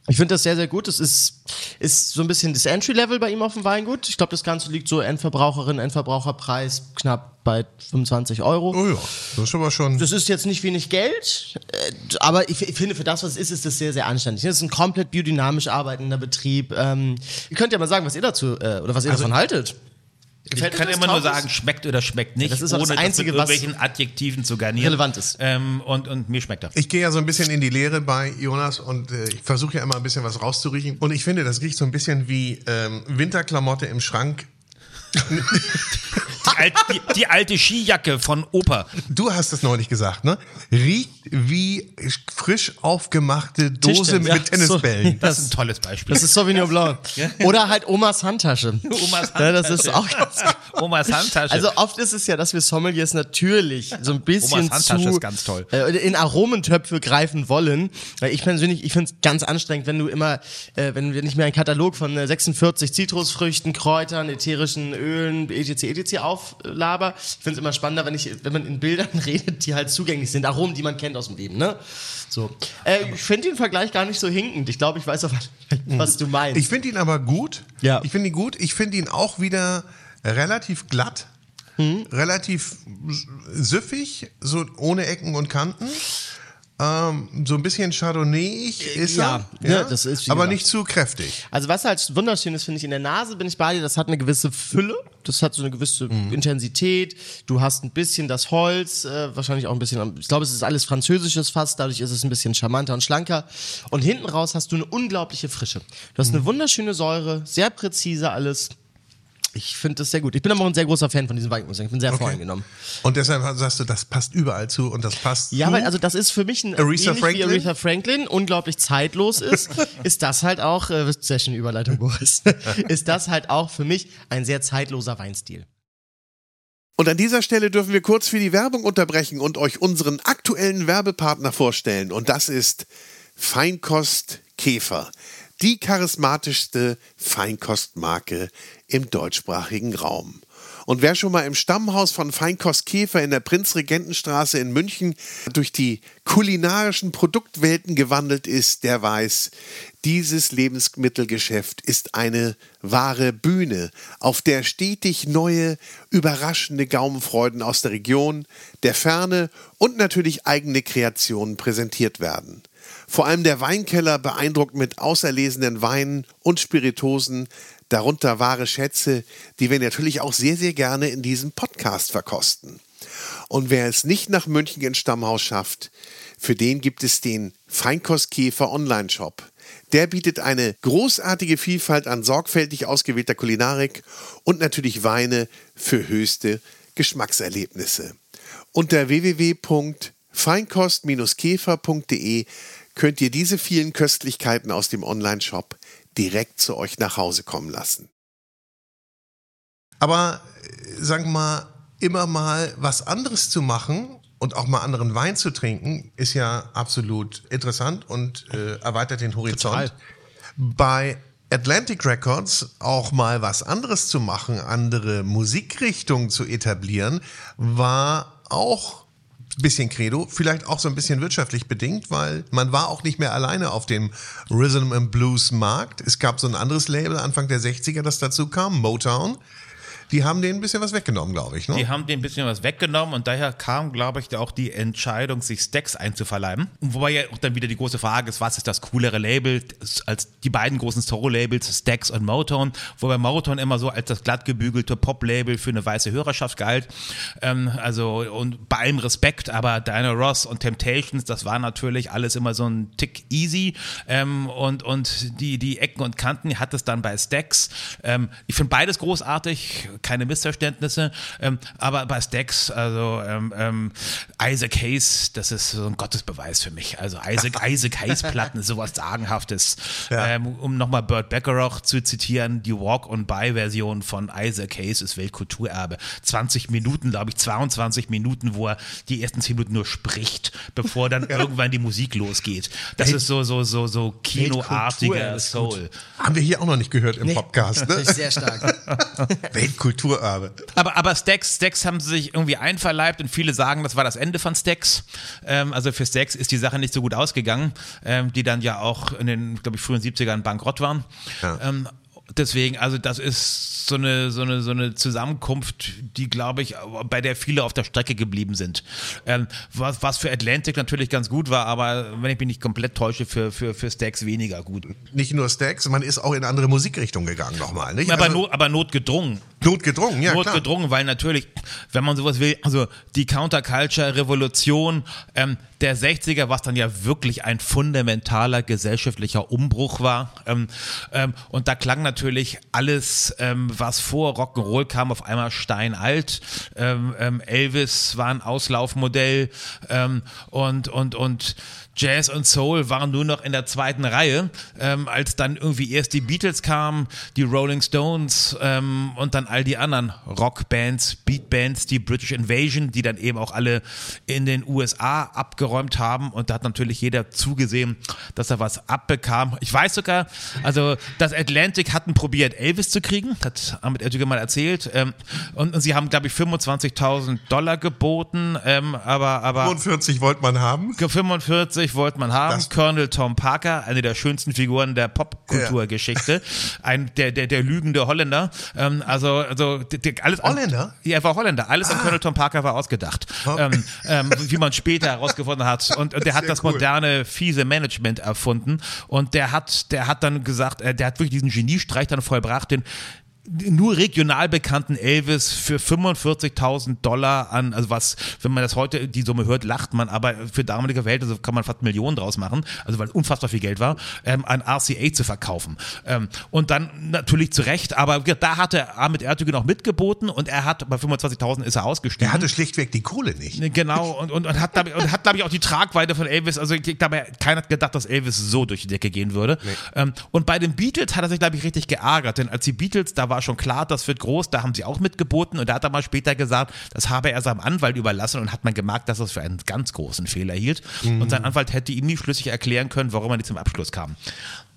ich finde das sehr, sehr gut. Das ist, ist so ein bisschen das Entry-Level bei ihm auf dem Weingut. Ich glaube, das Ganze liegt so Endverbraucherin, Endverbraucherpreis knapp bei 25 Euro. Oh ja, das ist aber schon. Das ist jetzt nicht wenig Geld, äh, aber ich, ich finde, für das, was es ist, ist das sehr, sehr anständig. Das ist ein komplett biodynamisch arbeitender Betrieb. Ähm, ihr könnt ja mal sagen, was ihr dazu, äh, oder was ihr davon haltet. Ich Gefällt kann das? immer nur sagen, schmeckt oder schmeckt nicht, Das ist auch das ohne Einzige, das was mit irgendwelchen Adjektiven zu garnieren. relevant ist. Ähm, und, und mir schmeckt er. Ich gehe ja so ein bisschen in die Lehre bei Jonas und äh, ich versuche ja immer ein bisschen was rauszuriechen. Und ich finde, das riecht so ein bisschen wie ähm, Winterklamotte im Schrank. Die, alt, die, die alte Skijacke von Opa. Du hast es neulich gesagt, ne? Riecht wie frisch aufgemachte Dose Tischtennis, ja, mit Tennisbällen. <laughs> so. Das ist ein tolles Beispiel. Das ist Sauvignon Blanc. Oder halt Omas Handtasche. <laughs> Omas Ja, das ist Handtasche. auch ganz Omas Handtasche. Also oft ist es ja, dass wir Sommeliers natürlich so ein bisschen Omas Handtasche zu ist ganz toll. Äh, in Aromentöpfe greifen wollen. Weil ich persönlich, ich finde es ganz anstrengend, wenn du immer, äh, wenn wir nicht mehr einen Katalog von äh, 46 Zitrusfrüchten, Kräutern, ätherischen Ölen, etc. etc. auflaber. Ich finde es immer spannender, wenn ich, wenn man in Bildern <laughs> redet, die halt zugänglich sind, Aromen, die man kennt aus dem Leben, ne? So. Äh, ich finde den Vergleich gar nicht so hinkend. Ich glaube, ich weiß auch, <laughs> was du meinst. Ich finde ihn aber gut. Ja. Ich finde ihn gut. Ich finde ihn auch wieder relativ glatt. Hm? Relativ süffig, so ohne Ecken und Kanten. Ähm, so ein bisschen Chardonnay ist ja, er. ja, das ist, aber nicht zu kräftig. Also was halt wunderschön ist, finde ich, in der Nase bin ich bei dir, das hat eine gewisse Fülle, das hat so eine gewisse Intensität, du hast ein bisschen das Holz, äh, wahrscheinlich auch ein bisschen, ich glaube, es ist alles französisches Fass, dadurch ist es ein bisschen charmanter und schlanker und hinten raus hast du eine unglaubliche Frische. Du hast eine wunderschöne Säure, sehr präzise alles. Ich finde das sehr gut. Ich bin aber auch ein sehr großer Fan von diesem Wein, muss ich sagen. Ich bin sehr voreingenommen. Und deshalb sagst du, das passt überall zu und das passt Ja, zu. weil also das ist für mich ein Aretha Franklin? wie Aretha Franklin unglaublich zeitlos ist, <laughs> ist das halt auch äh, sehr schöne Überleitung Boris. <laughs> ist das halt auch für mich ein sehr zeitloser Weinstil. Und an dieser Stelle dürfen wir kurz für die Werbung unterbrechen und euch unseren aktuellen Werbepartner vorstellen. Und das ist Feinkost Käfer. Die charismatischste Feinkostmarke im deutschsprachigen Raum. Und wer schon mal im Stammhaus von Feinkost Käfer in der Prinzregentenstraße in München durch die kulinarischen Produktwelten gewandelt ist, der weiß, dieses Lebensmittelgeschäft ist eine wahre Bühne, auf der stetig neue, überraschende Gaumenfreuden aus der Region, der Ferne und natürlich eigene Kreationen präsentiert werden. Vor allem der Weinkeller beeindruckt mit auserlesenen Weinen und Spiritosen, darunter wahre Schätze, die wir natürlich auch sehr, sehr gerne in diesem Podcast verkosten. Und wer es nicht nach München ins Stammhaus schafft, für den gibt es den Feinkostkäfer Online-Shop. Der bietet eine großartige Vielfalt an sorgfältig ausgewählter Kulinarik und natürlich Weine für höchste Geschmackserlebnisse. Unter www.feinkost-käfer.de könnt ihr diese vielen Köstlichkeiten aus dem Online-Shop direkt zu euch nach Hause kommen lassen. Aber äh, sagen wir mal, immer mal was anderes zu machen und auch mal anderen Wein zu trinken, ist ja absolut interessant und äh, erweitert den Horizont. Total. Bei Atlantic Records auch mal was anderes zu machen, andere Musikrichtungen zu etablieren, war auch bisschen Credo, vielleicht auch so ein bisschen wirtschaftlich bedingt, weil man war auch nicht mehr alleine auf dem Rhythm and Blues Markt. Es gab so ein anderes Label Anfang der 60er, das dazu kam, Motown. Die haben denen ein bisschen was weggenommen, glaube ich. Ne? Die haben dem ein bisschen was weggenommen und daher kam, glaube ich, auch die Entscheidung, sich Stacks einzuverleiben. Wobei ja auch dann wieder die große Frage ist, was ist das coolere Label als die beiden großen Solo-Labels, Stacks und Motown, wobei Motown immer so als das glattgebügelte Pop-Label für eine weiße Hörerschaft galt. Ähm, also und bei allem Respekt, aber Diana Ross und Temptations, das war natürlich alles immer so ein Tick easy ähm, und, und die, die Ecken und Kanten hat es dann bei Stacks. Ähm, ich finde beides großartig, keine Missverständnisse, ähm, aber bei Stacks, also ähm, ähm, Isaac Hayes, das ist so ein Gottesbeweis für mich. Also Isaac, <laughs> Isaac Hayes Platten ist sowas Sagenhaftes. Ähm, um nochmal Burt Bacharach zu zitieren, die Walk-on-By-Version von Isaac Hayes ist Weltkulturerbe. 20 Minuten, glaube ich, 22 Minuten, wo er die ersten 10 Minuten nur spricht, bevor dann <laughs> irgendwann die Musik losgeht. Das ist so, so, so, so kinoartiger. Soul. Haben wir hier auch noch nicht gehört im Podcast. Finde Ne? sehr stark. <laughs> Weltkulturerbe. Aber, aber Stacks, Stacks haben sie sich irgendwie einverleibt und viele sagen, das war das Ende von Stacks. Ähm, also für Stacks ist die Sache nicht so gut ausgegangen, ähm, die dann ja auch in den, glaube ich, frühen 70ern bankrott waren. Ja. Ähm, deswegen, also das ist so eine, so eine, so eine Zusammenkunft, die, glaube ich, bei der viele auf der Strecke geblieben sind. Ähm, was, was für Atlantic natürlich ganz gut war, aber wenn ich mich nicht komplett täusche, für, für, für Stacks weniger gut. Nicht nur Stacks, man ist auch in andere Musikrichtungen gegangen nochmal. Nicht? Aber, Also not, aber notgedrungen. notgedrungen, ja klar. notgedrungen, weil natürlich, wenn man sowas will, also die Counterculture-Revolution ähm, der 60er, was dann ja wirklich ein fundamentaler gesellschaftlicher Umbruch war. Ähm, ähm, und da klang natürlich alles, ähm, was vor Rock'n'Roll kam, auf einmal steinalt. Ähm, ähm, Elvis war ein Auslaufmodell ähm, und, und, und Jazz und Soul waren nur noch in der zweiten Reihe, ähm, als dann irgendwie erst die Beatles kamen, die Rolling Stones ähm, und dann all die anderen Rockbands, Beatbands, die British Invasion, die dann eben auch alle in den USA abgeräumt haben und da hat natürlich jeder zugesehen, dass er was abbekam. Ich weiß sogar, also das Atlantic hatten probiert, Elvis zu kriegen, hat Ahmed Ertüge mal erzählt ähm, und, und sie haben, glaube ich, 25.000 Dollar geboten, ähm, aber, aber 45 wollte man haben. 45 wollte man haben. Das- Colonel Tom Parker, eine der schönsten Figuren der Popkulturgeschichte. Ein, der, der, der lügende Holländer. Ähm, also, also, der, der, alles. an- Holländer? Ah. Ja, er war Holländer. Alles an Colonel Tom Parker war ausgedacht. Ähm, ähm, wie man später herausgefunden hat. Und, und der hat das cool. moderne, fiese Management erfunden. Und der hat, der hat dann gesagt, äh, der hat wirklich diesen Geniestreich dann vollbracht, den nur regional bekannten Elvis für 45.000 Dollar an, also was, wenn man das heute, die Summe hört, lacht man, aber für damalige Verhältnisse kann man fast Millionen draus machen, also weil unfassbar viel Geld war, ähm, an RCA zu verkaufen. Ähm, und dann natürlich zu Recht, aber da hatte Ahmed Ertügün auch mitgeboten und er hat, bei 25.000 ist er ausgestiegen. Er hatte schlichtweg die Kohle nicht. Genau, und, und, und hat, glaube ich, auch die Tragweite von Elvis, also ich glaube, keiner hat gedacht, dass Elvis so durch die Decke gehen würde. Ähm, und bei den Beatles hat er sich, glaube ich, richtig geärgert, denn als die Beatles, da war schon klar, das wird groß, da haben sie auch mitgeboten und da hat er mal später gesagt, das habe er seinem Anwalt überlassen und hat man gemerkt, dass das für einen ganz großen Fehler hielt. Und sein Anwalt hätte ihm nie schlüssig erklären können, warum er nicht zum Abschluss kam.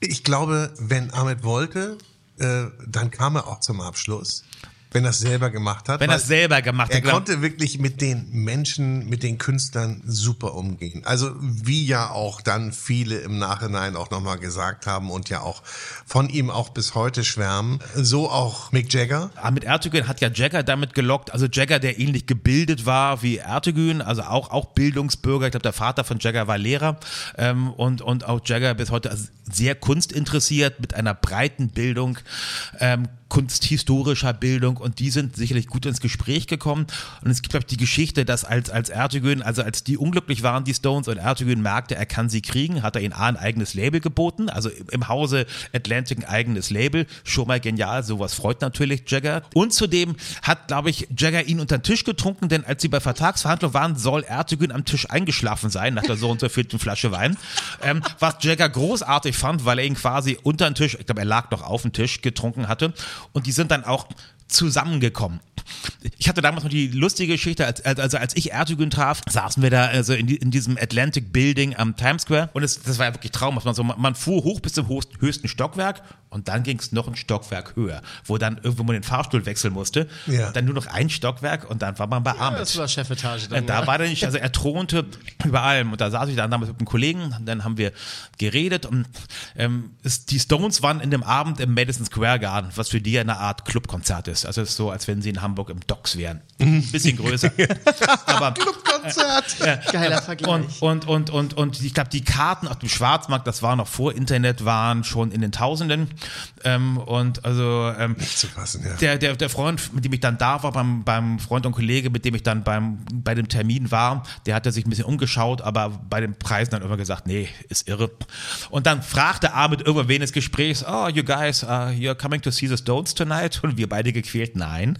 Ich glaube, wenn Ahmed wollte, äh, dann kam er auch zum Abschluss. Wenn er es selber gemacht hat. Wenn er es selber gemacht Er hat. glaub- konnte wirklich mit den Menschen, mit den Künstlern super umgehen. Also wie ja auch dann viele im Nachhinein auch nochmal gesagt haben und ja auch von ihm auch bis heute schwärmen. So auch Mick Jagger. Ah, mit Ertugün hat ja Jagger damit gelockt, also Jagger, der ähnlich gebildet war wie Ertugün, also auch, auch Bildungsbürger, ich glaube der Vater von Jagger war Lehrer ähm, und, und auch Jagger bis heute also sehr kunstinteressiert mit einer breiten Bildung, ähm, kunsthistorischer Bildung. Und die sind sicherlich gut ins Gespräch gekommen. Und es gibt glaube ich die Geschichte, dass als, als Ertugün, also als die unglücklich waren, die Stones und Ertugün merkte, er kann sie kriegen, hat er ihnen A, ein eigenes Label geboten, also im Hause Atlantic ein eigenes Label, schon mal genial, sowas freut natürlich Jagger. Und zudem hat glaube ich Jagger ihn unter den Tisch getrunken, denn als sie bei Vertragsverhandlungen waren, soll Ertugün am Tisch eingeschlafen sein, nach der so und so vierten Flasche Wein, ähm, was Jagger großartig fand, weil er ihn quasi unter den Tisch, ich glaube er lag noch auf dem Tisch, getrunken hatte und die sind dann auch zusammengekommen. Ich hatte damals noch die lustige Geschichte, als, als- also als ich Ertugün traf, saßen wir da also in, die, in diesem Atlantic Building am Times Square und es, das war ja wirklich traumhaft. Man, so, man fuhr hoch bis zum höchsten, Stockwerk und dann ging es noch ein Stockwerk höher, wo dann irgendwo man den Fahrstuhl wechseln musste. Ja. Dann nur noch ein Stockwerk und dann war man bei Ahmed. das war Chefetage dann. Da ja. war der nicht, also er thronte über allem. Und da saß ich dann damals mit einem Kollegen, dann haben wir geredet und ähm, es, die Stones waren in dem Abend im Madison Square Garden, was für die ja eine Art Clubkonzert ist. Also es ist so, als wenn sie in Hamburg im Docks wären. Ein bisschen größer. <laughs> Aber Clubkonzert. <laughs> Geiler Vergleich. und, und, und, und, und ich glaube, die Karten auf dem Schwarzmarkt, das war noch vor Internet, waren schon in den Tausenden. Ähm, und also ähm, zu fassen, ja. der, der, der Freund, mit dem ich dann da war, beim, beim Freund und Kollege, mit dem ich dann beim, bei dem Termin war, der hatte sich ein bisschen umgeschaut, aber bei den Preisen dann immer gesagt, nee, ist irre. Und dann fragte Ahmed irgendwann während des Gesprächs, oh, you guys, uh, you're coming to see the Stones tonight? Und wir beide gequält, nein.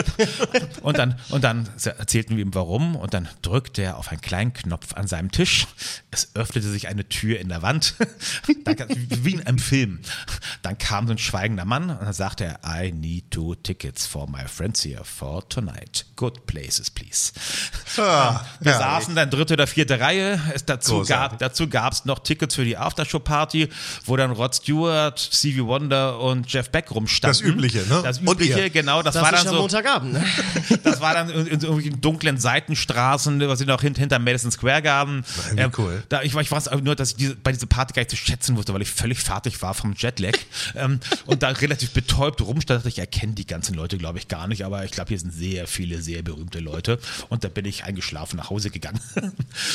<laughs> und dann, und dann erzählten wir ihm warum und dann drückte er auf einen kleinen Knopf an seinem Tisch. Es öffnete sich eine Tür in der Wand, <laughs> dann, wie in einem Film. Dann kam so ein schweigender Mann und dann sagte er, I need two tickets for my friends here for tonight. Good places, please. Ah, Wir herrlich. saßen dann dritte oder vierte Reihe. Es dazu Großartig. gab dazu gab's noch Tickets für die Aftershow-Party, wo dann Rod Stewart, Stevie Wonder und Jeff Beck rumstanden. Das Übliche, ne? Das Übliche, genau. Das, das war dann ja so. Montagabend, ne? <laughs> Das war dann in, in so irgendwelchen dunklen Seitenstraßen, was sie noch hint, hinter Madison Square Garden. Wie cool. Da, ich, ich weiß nur, dass ich diese, bei dieser Party gar nicht zu schätzen wusste, weil ich völlig fertig war vom Jetlag <laughs> ähm, und da relativ betäubt rumstand. Ich erkenne die ganzen Leute, glaube ich, gar nicht, aber ich glaube, hier sind sehr viele, sehr berühmte Leute und da bin ich eingeschlafen nach Hause gegangen.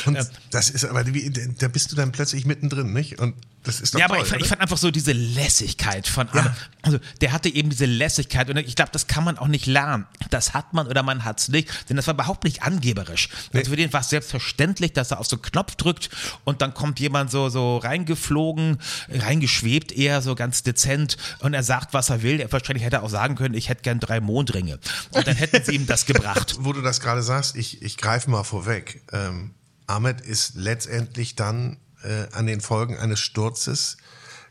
Und <laughs> Ähm, das ist aber, wie, da bist du dann plötzlich mittendrin, nicht? Und das ist doch ja, toll, aber ich, fand- ich fand einfach so diese Lässigkeit von Arne. Also der hatte eben diese Lässigkeit und ich glaube, das kann man auch nicht lernen. Das hat man oder man hat es nicht, denn das war überhaupt nicht angeberisch. Also für den war es selbstverständlich, dass er auf so einen Knopf drückt und dann kommt jemand so, so reingeflogen, reingeschwebt eher so ganz dezent und er sagt, was er will. Er, wahrscheinlich hätte er auch sagen können, ich hätte gern drei Mondringe. Und dann hätten sie ihm das <laughs> gebracht. Wo du das gerade sagst, ich, ich greife mal vorweg. Ähm, Ahmed ist letztendlich dann äh, an den Folgen eines Sturzes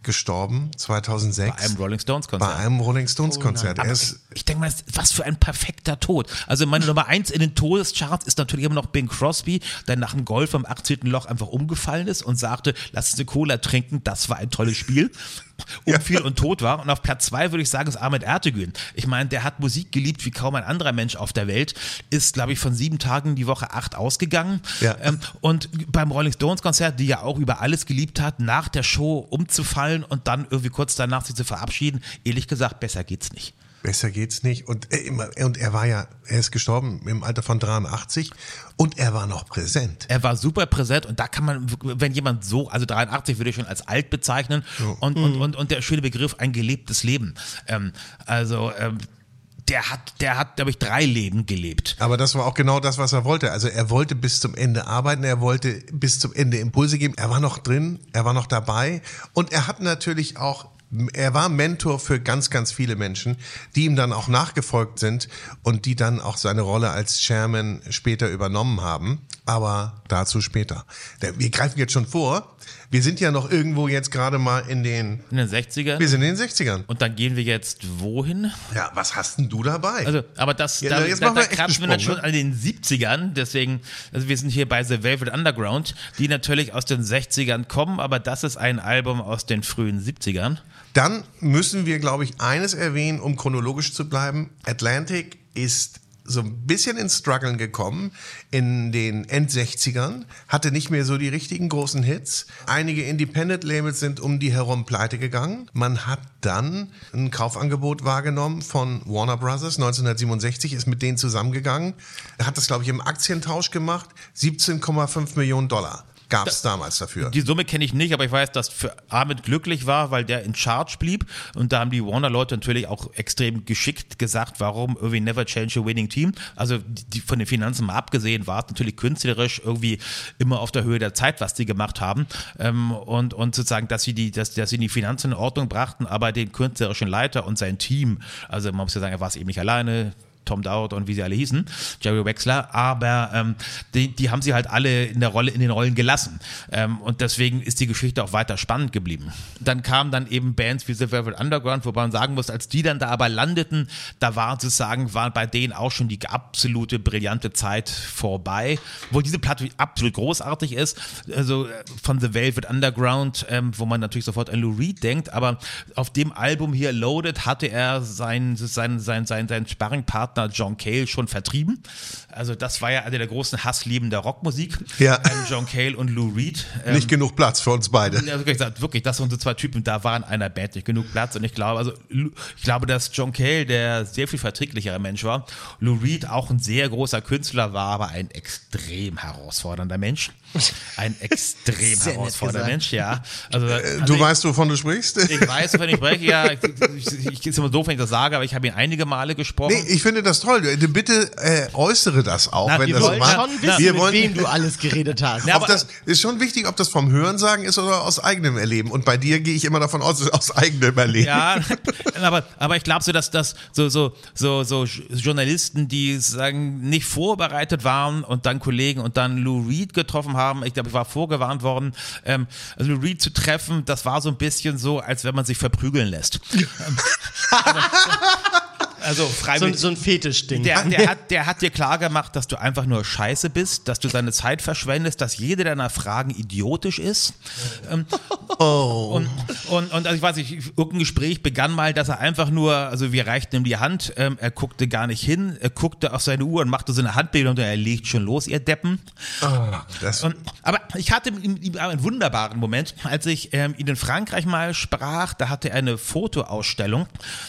gestorben, 2006. Bei einem Rolling Stones Konzert. Bei einem Rolling Stones Konzert. er ist, Ich denke mal, was für ein perfekter Tod. Also meine Nummer eins in den Todescharts ist natürlich immer noch Bing Crosby, der nach einem Golf am 18. Loch einfach umgefallen ist und sagte, lass uns eine Cola trinken, das war ein tolles Spiel. Umfiel und tot war. Und auf Platz zwei würde ich sagen, ist Ahmed Ertegün. Ich meine, der hat Musik geliebt wie kaum ein anderer Mensch auf der Welt, ist, glaube ich, von sieben Tagen die Woche acht ausgegangen. Ja. Ähm, und beim Rolling Stones Konzert, die ja auch über alles geliebt hat, nach der Show umzufallen und dann irgendwie kurz danach sich zu verabschieden, ehrlich gesagt, besser geht's nicht. Besser geht's nicht. Und, äh, immer- und er war ja, er ist gestorben im Alter von 83 und er war noch präsent. Er war super präsent und da kann man, wenn jemand so, also 83 würde ich schon als alt bezeichnen und, und, und, und der schöne Begriff ein gelebtes Leben. Ähm, also ähm, der hat, der hat, glaube ich, drei Leben gelebt. Aber das war auch genau das, was er wollte. Also er wollte bis zum Ende arbeiten, er wollte bis zum Ende Impulse geben. Er war noch drin, er war noch dabei und er hat natürlich auch er war Mentor für ganz, ganz viele Menschen, die ihm dann auch nachgefolgt sind und die dann auch seine Rolle als Chairman später übernommen haben. Aber dazu später. Wir greifen jetzt schon vor. Wir sind ja noch irgendwo jetzt gerade mal in den, In den 60ern. wir sind in den 60ern. Und dann gehen wir jetzt wohin? Ja, was hast denn du dabei? Also, aber das, Ja, da, jetzt da, machen da wir kratzen dann schon an den 70ern. Deswegen, also wir sind hier bei The Velvet Underground, die natürlich aus den 60ern kommen, aber das ist ein Album aus den frühen 70ern. Dann müssen wir, glaube ich, eines erwähnen, um chronologisch zu bleiben. Atlantic ist so ein bisschen ins Struggeln gekommen in den End-60ern, hatte nicht mehr so die richtigen großen Hits. Einige Independent-Labels sind um die herum pleite gegangen. Man hat dann ein Kaufangebot wahrgenommen von Warner Brothers 1967, ist mit denen zusammengegangen, hat das, glaube ich, im Aktientausch gemacht, 17,5 Millionen Dollar gab es damals dafür. Die Summe kenne ich nicht, aber ich weiß, dass für Ahmed glücklich war, weil der in Charge blieb. Und da haben die Warner-Leute natürlich auch extrem geschickt gesagt, warum irgendwie never change a winning team. Also die, von den Finanzen mal abgesehen, war es natürlich künstlerisch irgendwie immer auf der Höhe der Zeit, was die gemacht haben. Ähm, und, und sozusagen, dass sie die, dass, dass sie die Finanzen in Ordnung brachten, aber den künstlerischen Leiter und sein Team, also man muss ja sagen, er war es eben nicht alleine, Tom Dowd und wie sie alle hießen, Jerry Wexler, aber ähm, die, die haben sie halt alle in der Rolle, in den Rollen gelassen. Ähm, und deswegen ist die Geschichte auch weiter spannend geblieben. Dann kamen dann eben Bands wie The Velvet Underground, wobei man sagen muss, als die dann da aber landeten, da war sozusagen, war bei denen auch schon die absolute brillante Zeit vorbei, wo diese Platte absolut großartig ist. Also äh, von The Velvet Underground, ähm, wo man natürlich sofort an Lou Reed denkt, aber auf dem Album hier Loaded hatte er seinen sein, sein, sein, sein Sparringpartner John Cale schon vertrieben. Also das war ja einer der großen Hasslieben der Rockmusik. Ja. Ähm, John Cale und Lou Reed. Ähm, Nicht genug Platz für uns beide. ja, wirklich, gesagt, wirklich, das sind so zwei Typen, da waren einer Band nicht genug Platz. Und ich glaube, also ich glaube, dass John Cale der sehr viel verträglicherer Mensch war. Lou Reed auch ein sehr großer Künstler war, aber ein extrem herausfordernder Mensch. Ein extrem herausfordernder. Mensch, ja. Also, also Du ich, weißt, wovon du sprichst? ich weiß, wenn ich spreche, ja, ich, ich, ich ist immer doof, wenn ich das sage, aber ich habe ihn einige Male gesprochen. Nee, ich finde das toll. Bitte äh, äußere das auch, Na, wenn das wollen mal- schon wissen, wir mit wollen, wem du alles geredet hast. Ob aber- das ist schon wichtig, ob das vom Hörensagen ist oder aus eigenem Erleben. Und bei dir gehe ich immer davon aus, aus eigenem Erleben. Ja, <laughs> aber, aber ich glaube so, dass das so, so, so, so Journalisten, die sagen, nicht vorbereitet waren und dann Kollegen und dann Lou Reed getroffen haben, ich glaube, ich war vorgewarnt worden, ähm, also Lou Reed zu treffen, das war so ein bisschen so, als wenn man sich verprügeln lässt. Ähm, <laughs> also so, freiwillig. so ein Fetischding. Der, <laughs> der, hat, der hat dir klar gemacht, dass du einfach nur scheiße bist, dass du deine Zeit verschwendest, dass jede deiner Fragen idiotisch ist. Ähm, und, und, und also ich weiß nicht, irgendein Gespräch begann mal, dass er einfach nur, also wir reichten ihm die Hand, ähm, er guckte gar nicht hin, er guckte auf seine Uhr und machte so eine Handbewegung und er legt schon los, ihr Deppen. Das, Und, aber ich hatte ihm, ihm einen wunderbaren Moment, als ich ähm, ihn in Frankreich mal sprach, da hatte er eine Fotoausstellung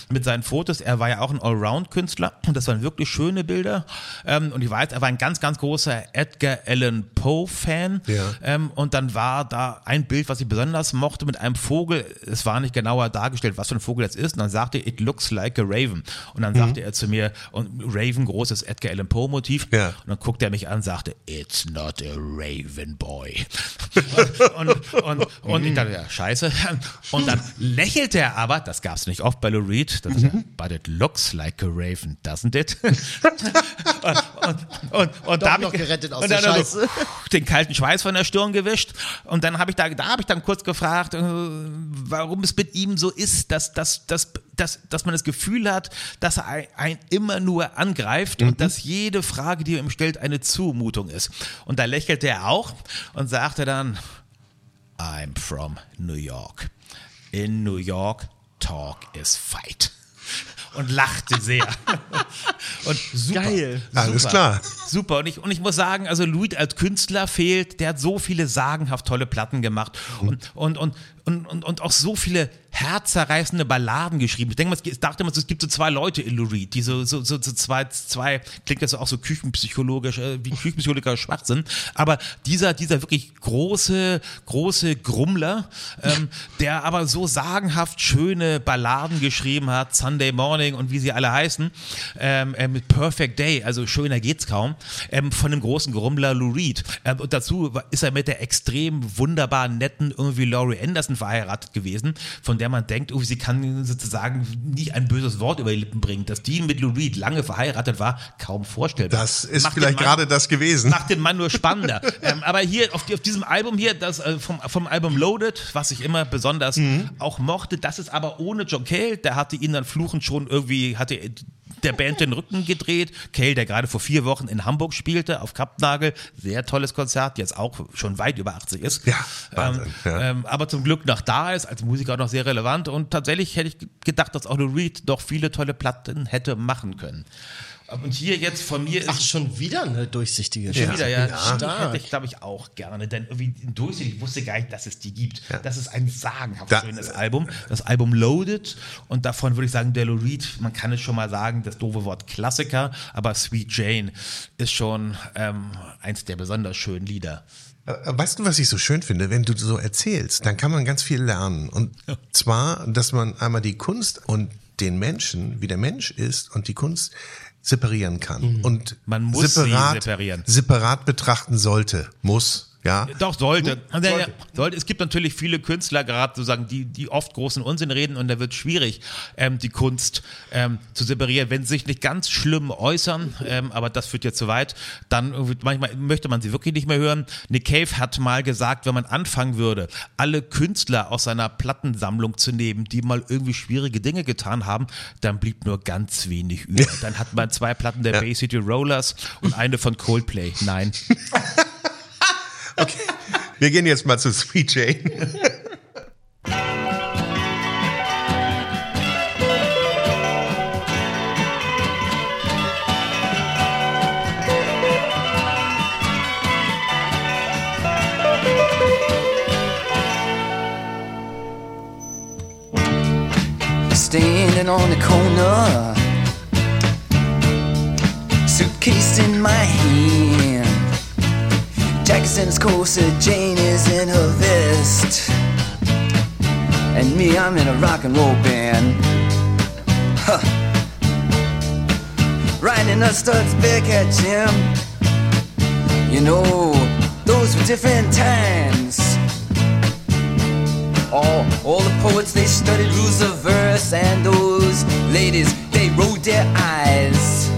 mit seinen Fotos. Er war ja auch ein Allround-Künstler und das waren wirklich schöne Bilder. Ähm, und ich weiß, er war ein ganz, ganz großer Edgar Allan Poe-Fan. Ja. Ähm, und dann war da ein Bild, was ich besonders mochte, mit einem Vogel. Es war nicht genauer dargestellt, was für ein Vogel das ist. Und dann sagte er, it looks like a raven. Und dann sagte er zu mir, und Raven, großes Edgar Allan Poe-Motiv. Ja. Und dann guckte er mich an und sagte, it's not a Raven Boy. <laughs> und, und, und ich dachte, ja, scheiße. Und dann lächelte er aber, das gab es nicht oft bei Lou Reed, das ist ja, but it looks like a Raven, doesn't it? <laughs> und, und, und, und da noch ich, gerettet aus der dann Scheiße. So, <laughs> den kalten Schweiß von der Stirn gewischt. Und dann habe ich da, da habe ich dann kurz gefragt, äh, warum es mit ihm so ist, dass, dass, dass, dass, dass man das Gefühl hat, dass er ein, ein immer nur angreift und dass jede Frage, die er ihm stellt, eine Zumutung ist. Und da lächelte er auch und sagte dann, I'm from New York. In New York, talk is fight. Und lachte sehr. <laughs> Und super. Geil. Alles super, klar. Super. Und ich, und ich muss sagen, also Louis als Künstler fehlt, der hat so viele sagenhaft tolle Platten gemacht und, und, und, und, und, und auch so viele herzerreißende Balladen geschrieben. Ich denke mal, es dachte immer, es gibt so zwei Leute in Lou Reed, die so, so, so, so zwei, zwei, klingt das auch so küchenpsychologisch, äh, wie Küchenpsychologer Schwachsinn, aber dieser, dieser wirklich große, große Grummler, ähm, der aber so sagenhaft schöne Balladen geschrieben hat, Sunday Morning und wie sie alle heißen, ähm, äh, mit Perfect Day, also schöner geht's kaum, ähm, von dem großen Grummler Lou Reed. Ähm, und dazu ist er mit der extrem wunderbar netten irgendwie Laurie Anderson verheiratet gewesen, von der man denkt, oh, sie kann sozusagen nicht ein böses Wort über die Lippen bringen. Dass die mit Lou Reed lange verheiratet war, kaum vorstellbar. das ist Macht vielleicht Mann- gerade das gewesen. macht den Mann nur spannender. <laughs> ähm, aber hier auf, auf diesem Album hier, das äh, vom, vom Album Loaded, was ich immer besonders auch mochte, das ist aber ohne John Cale, der hatte ihn dann fluchend schon irgendwie, hatte der Band den Rücken gedreht. Cale, der gerade vor vier Wochen in Hamburg spielte, auf Kappnagel. Sehr tolles Konzert, jetzt auch schon weit über 80 ist. Ja, Wahnsinn, ähm, ja. Ähm, aber zum Glück noch da ist, als Musiker noch sehr relevant. Und tatsächlich hätte ich gedacht, dass auch Lou Reed doch viele tolle Platten hätte machen können. Und hier jetzt von mir ist Ach, schon wieder eine durchsichtige Schon wieder, ja. Ja. Die Stark. hätte ich, glaube ich, auch gerne. Denn irgendwie durchsichtig, ich wusste gar nicht, dass es die gibt. Das ist ein sagenhaft Da- schönes Album. Das Album Loaded. Und davon würde ich sagen, der Lou Reed, man kann es schon mal sagen, das doofe Wort Klassiker, aber Sweet Jane ist schon ähm, eins der besonders schönen Lieder. Äh, Weißt du, was ich so schön finde? Wenn du so erzählst, dann kann man ganz viel lernen. Und zwar, dass man einmal die Kunst und den Menschen, wie der Mensch ist und die Kunst separieren kann. Und Mhm. Man muss sie separat, separieren. separat betrachten sollte, muss. Ja, Doch, sollte. Also, ja, Sollte. sollte. Es gibt natürlich viele Künstler, gerade sozusagen, die, die oft großen Unsinn reden und da wird schwierig, ähm, die Kunst ähm, zu separieren. Wenn sie sich nicht ganz schlimm äußern, ähm, aber das führt jetzt zu weit, dann manchmal möchte man sie wirklich nicht mehr hören. Nick Cave hat mal gesagt, wenn man anfangen würde, alle Künstler aus seiner Plattensammlung zu nehmen, die mal irgendwie schwierige Dinge getan haben, dann blieb nur ganz wenig <laughs> über. Dann hat man zwei Platten der Bay City Rollers und eine von Coldplay. Nein. <laughs> okay. Wir gehen jetzt mal zu Sweet Jane. standing on the corner, suitcase in my hand. Jack's in corset, Jane is in her vest, and me, I'm in a rock and roll band. Huh. Riding a studs at Jim. You know, those were different times. All, all the poets they studied rules of verse, and those ladies they rolled their eyes.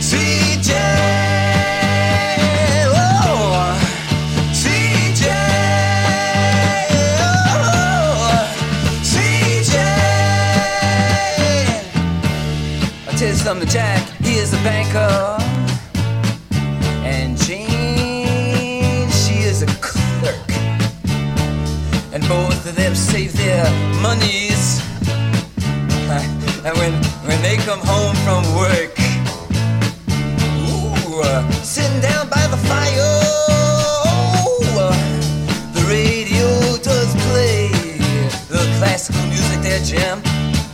Sweet Something, Jack, he is a banker. And Jane, she is a clerk. And both of them save their monies. And when, when they come home from work, ooh, uh, sitting down by the fire, uh, the radio does play the classical music there, Jim.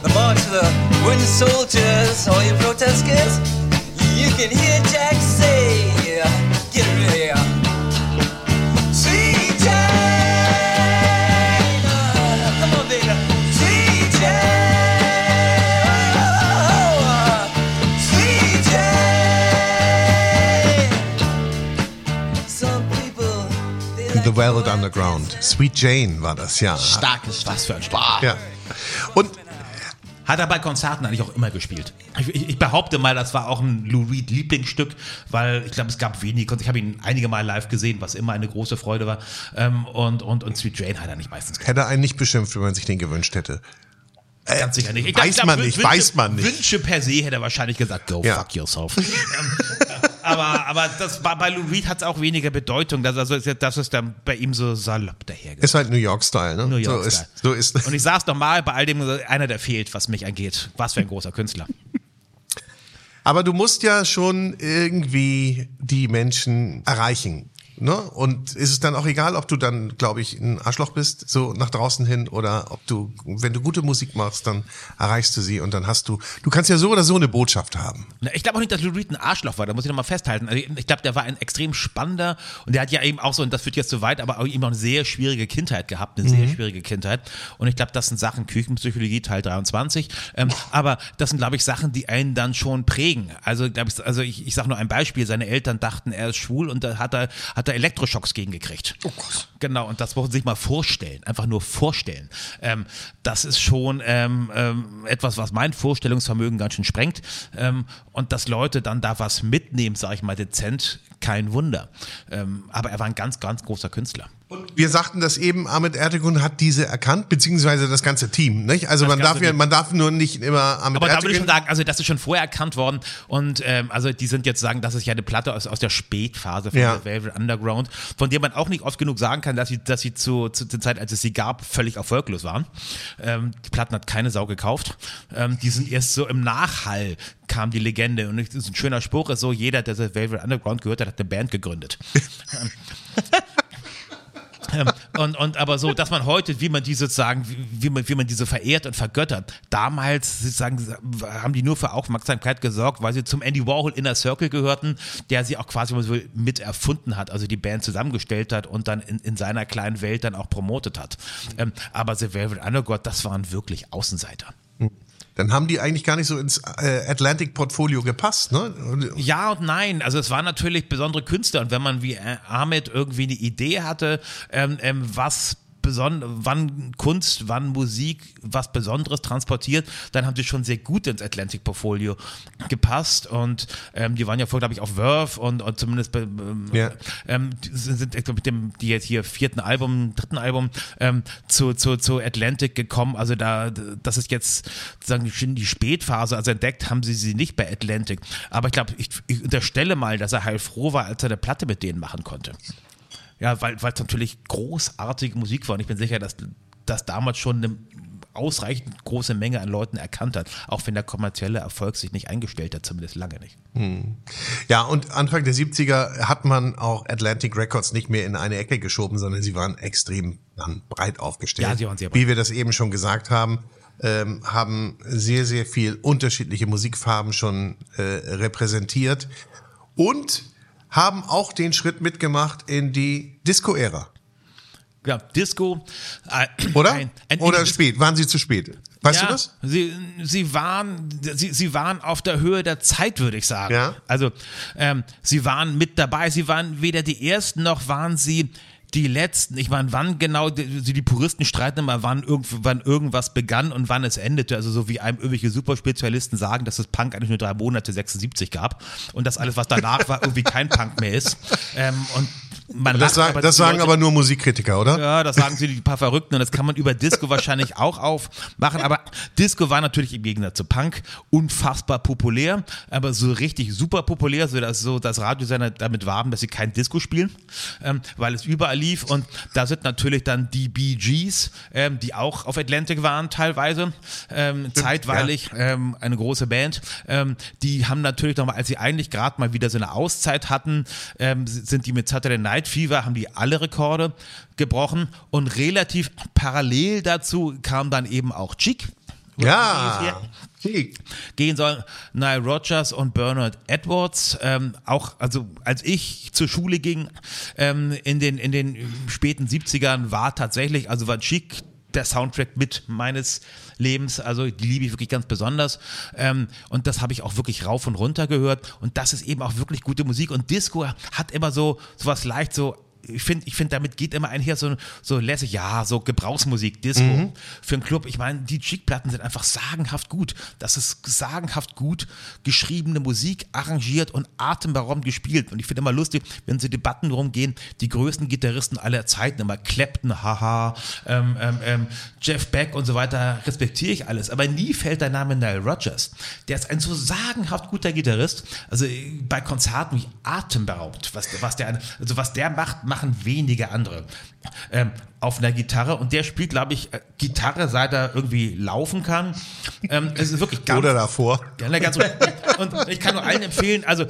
The march of the wooden soldiers, Underground. Sweet Jane war das, ja. Starkes Stück. Was für ein Stück. Ja. Und Hat er bei Konzerten eigentlich auch immer gespielt. Ich, ich, ich behaupte mal, das war auch ein Lou Reed Lieblingsstück, weil ich glaube, es gab wenige Konzerte. Ich habe ihn einige Mal live gesehen, was immer eine große Freude war. Ähm, und, und, und Sweet Jane hat er nicht meistens gespielt. hätte er einen nicht beschimpft, wenn man sich den gewünscht hätte. Ganz sicher nicht. Ich weiß man nicht, Wünsche, weiß man nicht. Wünsche per se hätte er wahrscheinlich gesagt, go Ja. fuck yourself. <laughs> Aber, aber das war, bei Lou Reed hat es auch weniger Bedeutung. Das, also, das ist dann bei ihm so salopp dahergegangen. Ist halt New York-Style, ne? New York so ist, so ist Und ich sag's nochmal, bei all dem, einer, der fehlt, was mich angeht. Was für ein großer Künstler. Aber du musst ja schon irgendwie die Menschen erreichen. Ne? Und ist es dann auch egal, ob du dann, glaube ich, ein Arschloch bist, so nach draußen hin, oder ob du, wenn du gute Musik machst, dann erreichst du sie und dann hast du, du kannst ja so oder so eine Botschaft haben. Na, Ich glaube auch nicht, dass Lou Reed ein Arschloch war, da muss ich nochmal festhalten. Also ich glaube, der war ein extrem spannender und der hat ja eben auch so, und das führt jetzt zu weit, aber auch eben auch eine sehr schwierige Kindheit gehabt, eine sehr schwierige Kindheit. Und ich glaube, das sind Sachen, Küchenpsychologie Teil 23, ähm, aber das sind, glaube ich, Sachen, die einen dann schon prägen. Also, glaub ich, also ich, ich sage nur ein Beispiel, seine Eltern dachten, er ist schwul und da hat er, hat er Elektroschocks gegen gekriegt. Oh Gott. Genau, und das muss man sich mal vorstellen, einfach nur vorstellen. Ähm, das ist schon ähm, ähm, etwas, was mein Vorstellungsvermögen ganz schön sprengt. Ähm, und dass Leute dann da was mitnehmen, sage ich mal dezent, kein Wunder. Ähm, aber er war ein ganz, ganz großer Künstler. Wir sagten das eben, Ahmed Ertegun hat diese erkannt, beziehungsweise das ganze Team. Nicht? Also man darf ja, man darf nur nicht immer Ahmed Aber da würde ich schon Ertegun. sagen, also das ist schon vorher erkannt worden und ähm, also die sind jetzt sagen, das ist ja eine Platte aus, aus der Spätphase von Ja. Velvet Underground, von der man auch nicht oft genug sagen kann, dass sie, dass sie zu, zu der Zeit, als es sie gab, völlig erfolglos waren. Ähm, die Platten hat keine Sau gekauft. Ähm, die sind erst so im Nachhall kam die Legende und ein schöner Spruch, ist so, jeder, der der Velvet Underground gehört hat, hat eine Band gegründet. <laughs> <laughs> Ähm, und, und aber so, dass man heute, wie man die sozusagen, wie, wie, man, wie man diese verehrt und vergöttert, damals sozusagen haben die nur für Aufmerksamkeit gesorgt, weil sie zum Andy Warhol Inner Circle gehörten, der sie auch quasi so will, mit erfunden hat, also die Band zusammengestellt hat und dann in, in seiner kleinen Welt dann auch promotet hat. Ähm, aber The Velvet Underground, das waren wirklich Außenseiter. Dann haben die eigentlich gar nicht so ins äh, Atlantic-Portfolio gepasst, ne? Ja und nein. Also es waren natürlich besondere Künstler und wenn man wie Ahmed irgendwie eine Idee hatte, ähm, ähm, was beson wann Kunst, wann Musik was Besonderes transportiert, dann haben sie schon sehr gut ins Atlantic-Portfolio gepasst und ähm, die waren ja vorher, glaube ich, auf Verve und, und zumindest bei, ähm, Ja. ähm, sind ich glaub, mit dem die jetzt hier vierten Album, dritten Album ähm, zu, zu, zu Atlantic gekommen. Also da, das ist jetzt sozusagen schon die Spätphase. Also entdeckt haben sie sie nicht bei Atlantic. Aber ich glaube, ich, ich unterstelle mal, dass er heilfroh war, als er eine Platte mit denen machen konnte. Ja, weil es natürlich großartige Musik war und ich bin sicher, dass das damals schon eine ausreichend große Menge an Leuten erkannt hat, auch wenn der kommerzielle Erfolg sich nicht eingestellt hat, zumindest lange nicht. Ja, und Anfang der 70er hat man auch Atlantic Records nicht mehr in eine Ecke geschoben, sondern sie waren extrem dann breit aufgestellt. Ja, sie waren sehr breit. Wie wir das eben schon gesagt haben, ähm, haben sehr, sehr viel unterschiedliche Musikfarben schon äh, repräsentiert und haben auch den Schritt mitgemacht in die Disco-Ära. Ja, Disco. Äh, Oder? ein- ein- Oder ein- spät? Waren sie zu spät? Weißt ja, du das? Sie, sie, waren, sie, sie waren auf der Höhe der Zeit, würde ich sagen. Ja. Also ähm, sie waren mit dabei. Sie waren weder die Ersten noch waren sie die Letzten. Ich meine, wann genau, die, die Puristen streiten immer, wann, irgend, wann irgendwas begann und wann es endete. Also so wie einem irgendwelche Superspezialisten sagen, dass es Punk eigentlich nur drei Monate 76 gab und dass alles, was danach war, irgendwie kein Punk mehr ist. Ähm, und man Das, lacht sagen, das sagen Leute- aber nur Musikkritiker, oder? ja, das sagen sie die paar Verrückten und das kann man über Disco wahrscheinlich auch aufmachen. Aber Disco war natürlich im Gegensatz zu Punk unfassbar populär, aber so richtig super populär, so dass so das Radiosender damit warben, dass sie kein Disco spielen, ähm, weil es überall lief. Und da sind natürlich dann die Bee Gees, ähm, die auch auf Atlantic waren teilweise, ähm, zeitweilig ähm, eine große Band. Ähm, die haben natürlich nochmal, als sie eigentlich gerade mal wieder so eine Auszeit hatten, ähm, sind die mit Saturday Night Fever, haben die alle Rekorde gebrochen und relativ parallel dazu kam dann eben auch Chic. Ja. Gehen sollen Nile Rogers und Bernard Edwards. Ähm, auch, also als ich zur Schule ging ähm, in, den, in den späten 70ern, war tatsächlich, also war Chic der Soundtrack mit meines Lebens, also die liebe ich wirklich ganz besonders. Ähm, und das habe ich auch wirklich rauf und runter gehört. Und das ist eben auch wirklich gute Musik. Und Disco hat immer so sowas leicht so ich finde, ich finde, damit geht immer einher so, so lässig, ja, so Gebrauchsmusik, Disco für einen Club. Ich meine, die Chic-Platten sind einfach sagenhaft gut. Das ist sagenhaft gut geschriebene Musik, arrangiert und atemberaubend gespielt. Und ich finde immer lustig, wenn so Debatten rumgehen, die größten Gitarristen aller Zeiten, immer Clapton, haha, ähm, ähm, ähm, Jeff Beck und so weiter, respektiere ich alles. Aber nie fällt der Name Nile Rodgers. Der ist ein so sagenhaft guter Gitarrist. Also äh, bei Konzerten wie atemberaubend, was, was der, also was der macht, machen wenige andere. Ähm, auf einer Gitarre und der spielt, glaube ich, äh, Gitarre, seit er irgendwie laufen kann. Ähm, es ist wirklich ganz, Oder davor. ja, ganz und ich kann nur allen empfehlen, also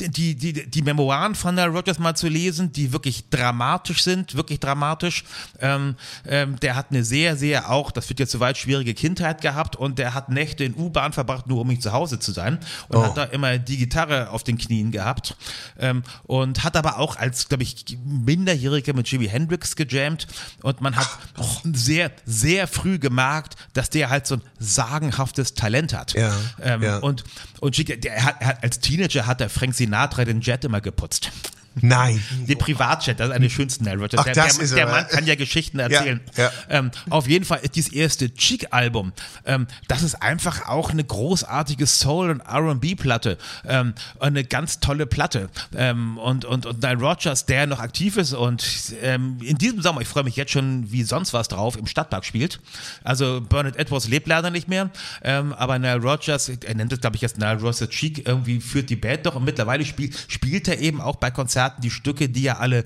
die, die, die Memoiren von der Rogers mal zu lesen, die wirklich dramatisch sind, wirklich dramatisch. Ähm, ähm, der hat eine sehr, sehr auch, das wird jetzt soweit, schwierige Kindheit gehabt und der hat Nächte in U-Bahn verbracht, nur um nicht zu Hause zu sein und Oh. hat da immer die Gitarre auf den Knien gehabt ähm, und hat aber auch als, glaube ich, Minderjähriger mit Jimi Hendrix gejammt und man hat sehr, sehr früh gemerkt, dass der halt so ein sagenhaftes Talent hat. Ja, Ähm, ja. Und, und der er hat, als Teenager hat der Frank Sinatra den Jet immer geputzt. Nein. Den Privatchat, das ist eine der schönsten Nile Rodgers. Ach, der, das der, ist der Mann kann ja Geschichten erzählen. ja. Ähm, auf jeden Fall ist dieses erste Cheek-Album, ähm, das ist einfach auch eine großartige Soul- und R&B-Platte. Ähm, eine ganz tolle Platte. Ähm, und, und, und Nile Rodgers, der noch aktiv ist und ähm, in diesem Sommer, ich freue mich jetzt schon wie sonst was drauf, im Stadtpark spielt. Also Bernard Edwards lebt leider nicht mehr, ähm, aber Nile Rodgers, er nennt es glaube ich jetzt Nile Rodgers Cheek, irgendwie führt die Band doch und mittlerweile spiel, spielt er eben auch bei Konzerten die Stücke, die er alle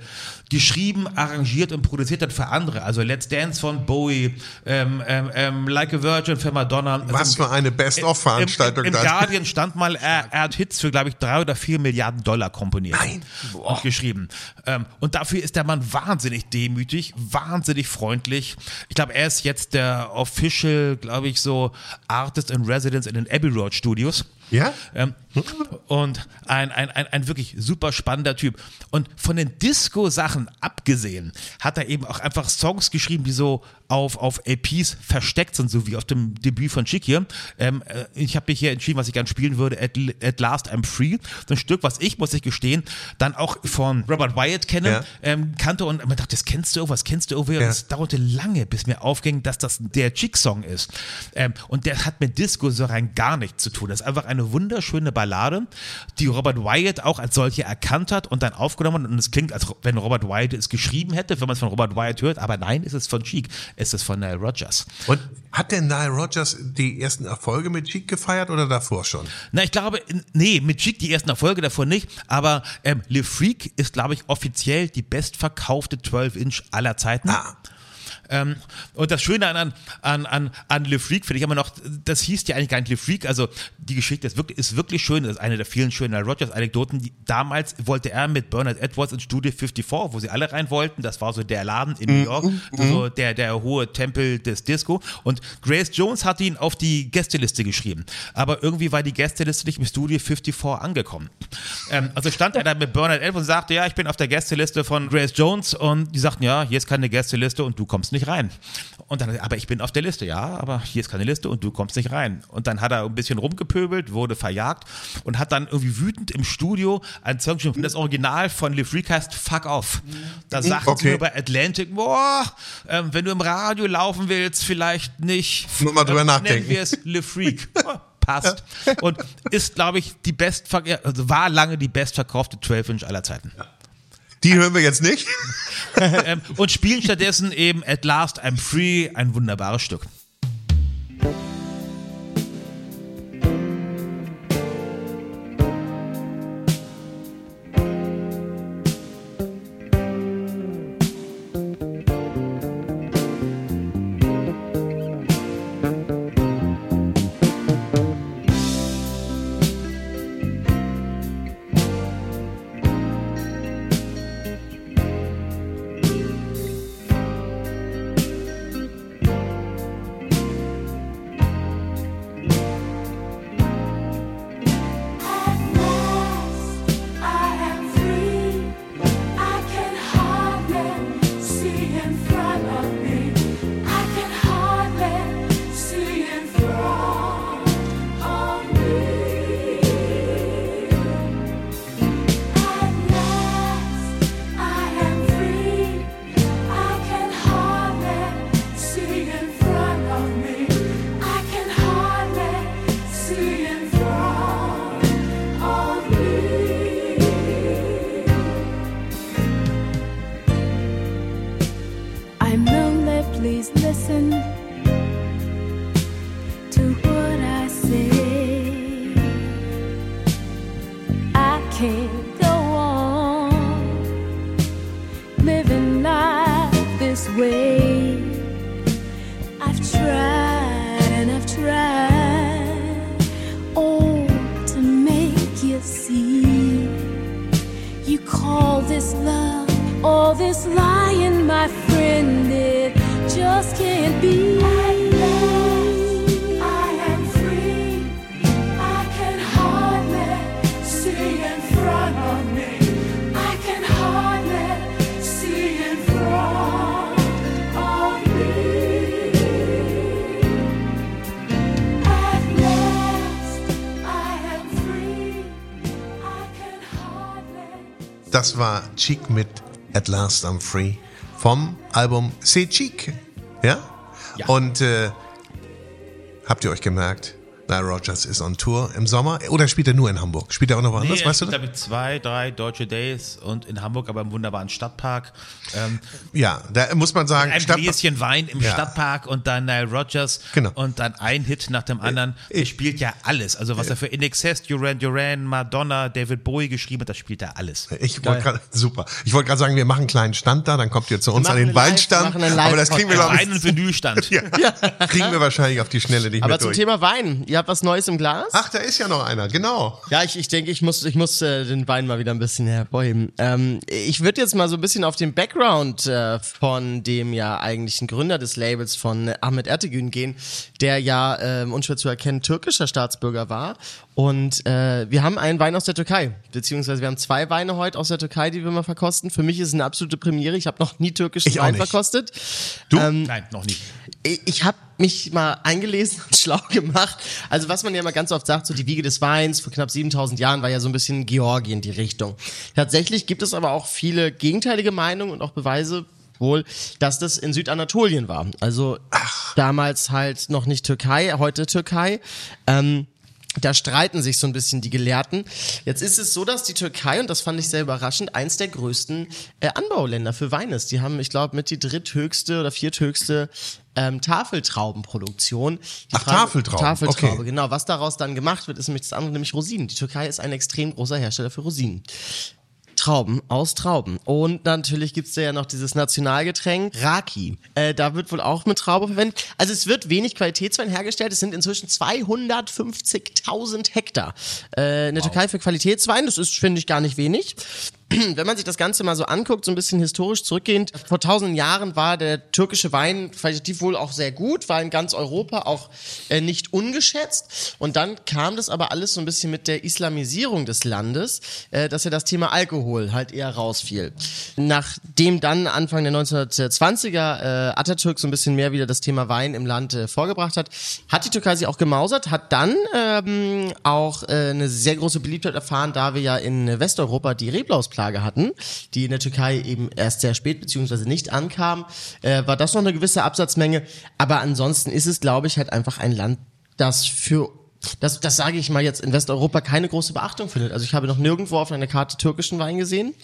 geschrieben, arrangiert und produziert hat für andere. Also Let's Dance von Bowie, ähm, ähm, ähm, Like a Virgin für Madonna. Was Also für eine Best-of-Veranstaltung Im, im, im. Guardian stand mal, er, er hat Hits für, glaube ich, drei oder vier Milliarden Dollar komponiert. Nein. Und geschrieben. Ähm, und dafür ist der Mann wahnsinnig demütig, wahnsinnig freundlich. Ich glaube, er ist jetzt der Official, glaube ich, so Artist in Residence in den Abbey Road Studios. Ja? Ähm, und ein, ein, ein, ein wirklich super spannender Typ. Und von den Disco-Sachen abgesehen, hat er eben auch einfach Songs geschrieben, die so auf, auf LPs versteckt sind, so wie auf dem Debüt von Chick hier. Ähm, äh, ich habe mich hier entschieden, was ich gerne spielen würde, At, At Last I'm Free. So ein Stück, was ich, muss ich gestehen, dann auch von Robert Wyatt kenne, Ja. ähm, kannte und man dachte, das kennst du irgendwas, kennst du irgendwie. Und Ja. es dauerte lange, bis mir aufging, dass das der Chick-Song ist. Ähm, und der hat mit Disco so rein gar nichts zu tun. Das ist einfach eine wunderschöne Ballade, die Robert Wyatt auch als solche erkannt hat und dann aufgenommen hat. Und es klingt, als wenn Robert Wyatt es geschrieben hätte, wenn man es von Robert Wyatt hört. Aber nein, es ist von Cheek. Es ist von Nile Rodgers. Und hat denn Nile Rodgers die ersten Erfolge mit Cheek gefeiert oder davor schon? Na, ich glaube, nee, mit Cheek die ersten Erfolge davor nicht, aber ähm, Le Freak ist, glaube ich, offiziell die bestverkaufte 12-Inch aller Zeiten. Ah. Ähm, und das Schöne an, an, an, an Le Freak finde ich immer noch, das hieß ja eigentlich gar nicht Le Freak, also die Geschichte ist wirklich, ist wirklich schön, das ist eine der vielen schönen. Die- Damals wollte er mit Bernard Edwards ins Studio 54, wo sie alle rein wollten, das war so der Laden in New York, so der, der hohe Tempel des Disco und Grace Jones hat ihn auf die Gästeliste geschrieben, aber irgendwie war die Gästeliste nicht im Studio 54 angekommen. Ähm, also stand er da mit Bernard Edwards und sagte, ja, ich bin auf der Gästeliste von Grace Jones und die sagten, ja, hier ist keine Gästeliste und du kommst nicht rein. Und dann, aber ich bin auf der Liste, ja, aber hier ist keine Liste und du kommst nicht rein. Und dann hat er ein bisschen rumgepöbelt, wurde verjagt und hat dann irgendwie wütend im Studio ein Song geschrieben. Das Original von Le Freak heißt Fuck Off. Da sagten Okay. sie bei Atlantic, boah, ähm, wenn du im Radio laufen willst, vielleicht nicht. Nur mal drüber ähm, nachdenken. Nennen wir es Le Freak. <laughs> Oh, Passt. Und ist, glaube ich, die bestver also war lange die bestverkaufte 12-Inch aller Zeiten. Die hören wir jetzt nicht. <laughs> ähm, und spielen stattdessen eben At Last I'm Free, ein wunderbares Stück. Das war Cheek mit At Last I'm Free vom Album C'est Cheek. Ja? Ja. Und äh, habt ihr euch gemerkt, Nile Rogers ist on Tour im Sommer oder spielt er nur in Hamburg? Spielt er auch noch woanders, Nee, weißt du das? damit zwei, drei deutsche Days und in Hamburg aber im wunderbaren Stadtpark. Ähm, Ja, da muss man sagen, ein Stadt- Gläschen Wein im Ja. Stadtpark und dann Nile Rogers Genau. und dann ein Hit nach dem anderen. Er spielt ja alles. Also was er für In Excess, Duran Duran, Madonna, David Bowie geschrieben hat, das spielt er alles. Ich wollte gerade, super. Ich wollte gerade sagen, wir machen einen kleinen Stand da, dann kommt ihr zu uns an den einen Weinstand. machen einen Aber das kriegen wir, glaube Wein und Vinylstand. ich, <laughs> ja, kriegen wir wahrscheinlich auf die Schnelle nicht Aber mehr zum durch. Thema Wein. Ihr habt was Neues im Glas? Ach, da ist ja noch einer, genau. Ja, ich, ich denke, ich muss, ich muss äh, den Wein mal wieder ein bisschen hervorheben. Ähm, ich würde jetzt mal so ein bisschen auf den Background äh, von dem ja eigentlichen Gründer des Labels von äh, Ahmet Ertegün gehen, der ja ähm, unschwer zu erkennen türkischer Staatsbürger war. Und äh, wir haben einen Wein aus der Türkei, beziehungsweise wir haben zwei Weine heute aus der Türkei, die wir mal verkosten. Für mich ist es eine absolute Premiere. Ich habe noch nie türkischen Wein verkostet. Du? Nein, noch nicht. Ich, ich habe mich mal eingelesen und <laughs> schlau gemacht. Also was man ja immer ganz oft sagt, so die Wiege des Weins vor knapp 7000 Jahren war ja so ein bisschen Georgien die Richtung. Tatsächlich gibt es aber auch viele gegenteilige Meinungen und auch Beweise wohl, dass das in Südanatolien war. Also damals halt noch nicht Türkei, heute Türkei. Ähm, da streiten sich so ein bisschen die Gelehrten. Jetzt ist es so, dass die Türkei, und das fand ich sehr überraschend, eins der größten äh, Anbauländer für Wein ist. Die haben, ich glaube, mit die dritthöchste oder vierthöchste ähm, Tafeltraubenproduktion. Die Ach, Tafeltrauben, Tafeltraube, okay. genau. Was daraus dann gemacht wird, ist nämlich das andere, nämlich Rosinen. Die Türkei ist ein extrem großer Hersteller für Rosinen. Trauben aus Trauben. Und natürlich gibt's da ja noch dieses Nationalgetränk Raki. Äh, da wird wohl auch mit Traube verwendet. Also es wird wenig Qualitätswein hergestellt. Es sind inzwischen 250.000 Hektar äh, in der Türkei für Qualitätswein. Das ist, finde ich, gar nicht wenig. <clears throat> Wenn man sich das Ganze mal so anguckt, so ein bisschen historisch zurückgehend, vor tausenden Jahren war der türkische Wein qualitativ wohl auch sehr gut, war in ganz Europa auch äh, nicht ungeschätzt. Und dann kam das aber alles so ein bisschen mit der Islamisierung des Landes, äh, dass ja das Thema Alkohol halt eher rausfiel. Nachdem dann Anfang der 1920er äh, Atatürk so ein bisschen mehr wieder das Thema Wein im Land äh, vorgebracht hat, hat die Türkei sich auch gemausert, hat dann ähm, auch äh, eine sehr große Beliebtheit erfahren, da wir ja in Westeuropa die Reblausplage hatten, die in der Türkei eben erst sehr spät beziehungsweise nicht ankam, äh, war das noch eine gewisse Absatzmenge. Aber ansonsten ist es, glaube ich, halt einfach ein Land, das für das, das sage ich mal jetzt in Westeuropa keine große Beachtung findet. Also ich habe noch nirgendwo auf einer Karte türkischen Wein gesehen.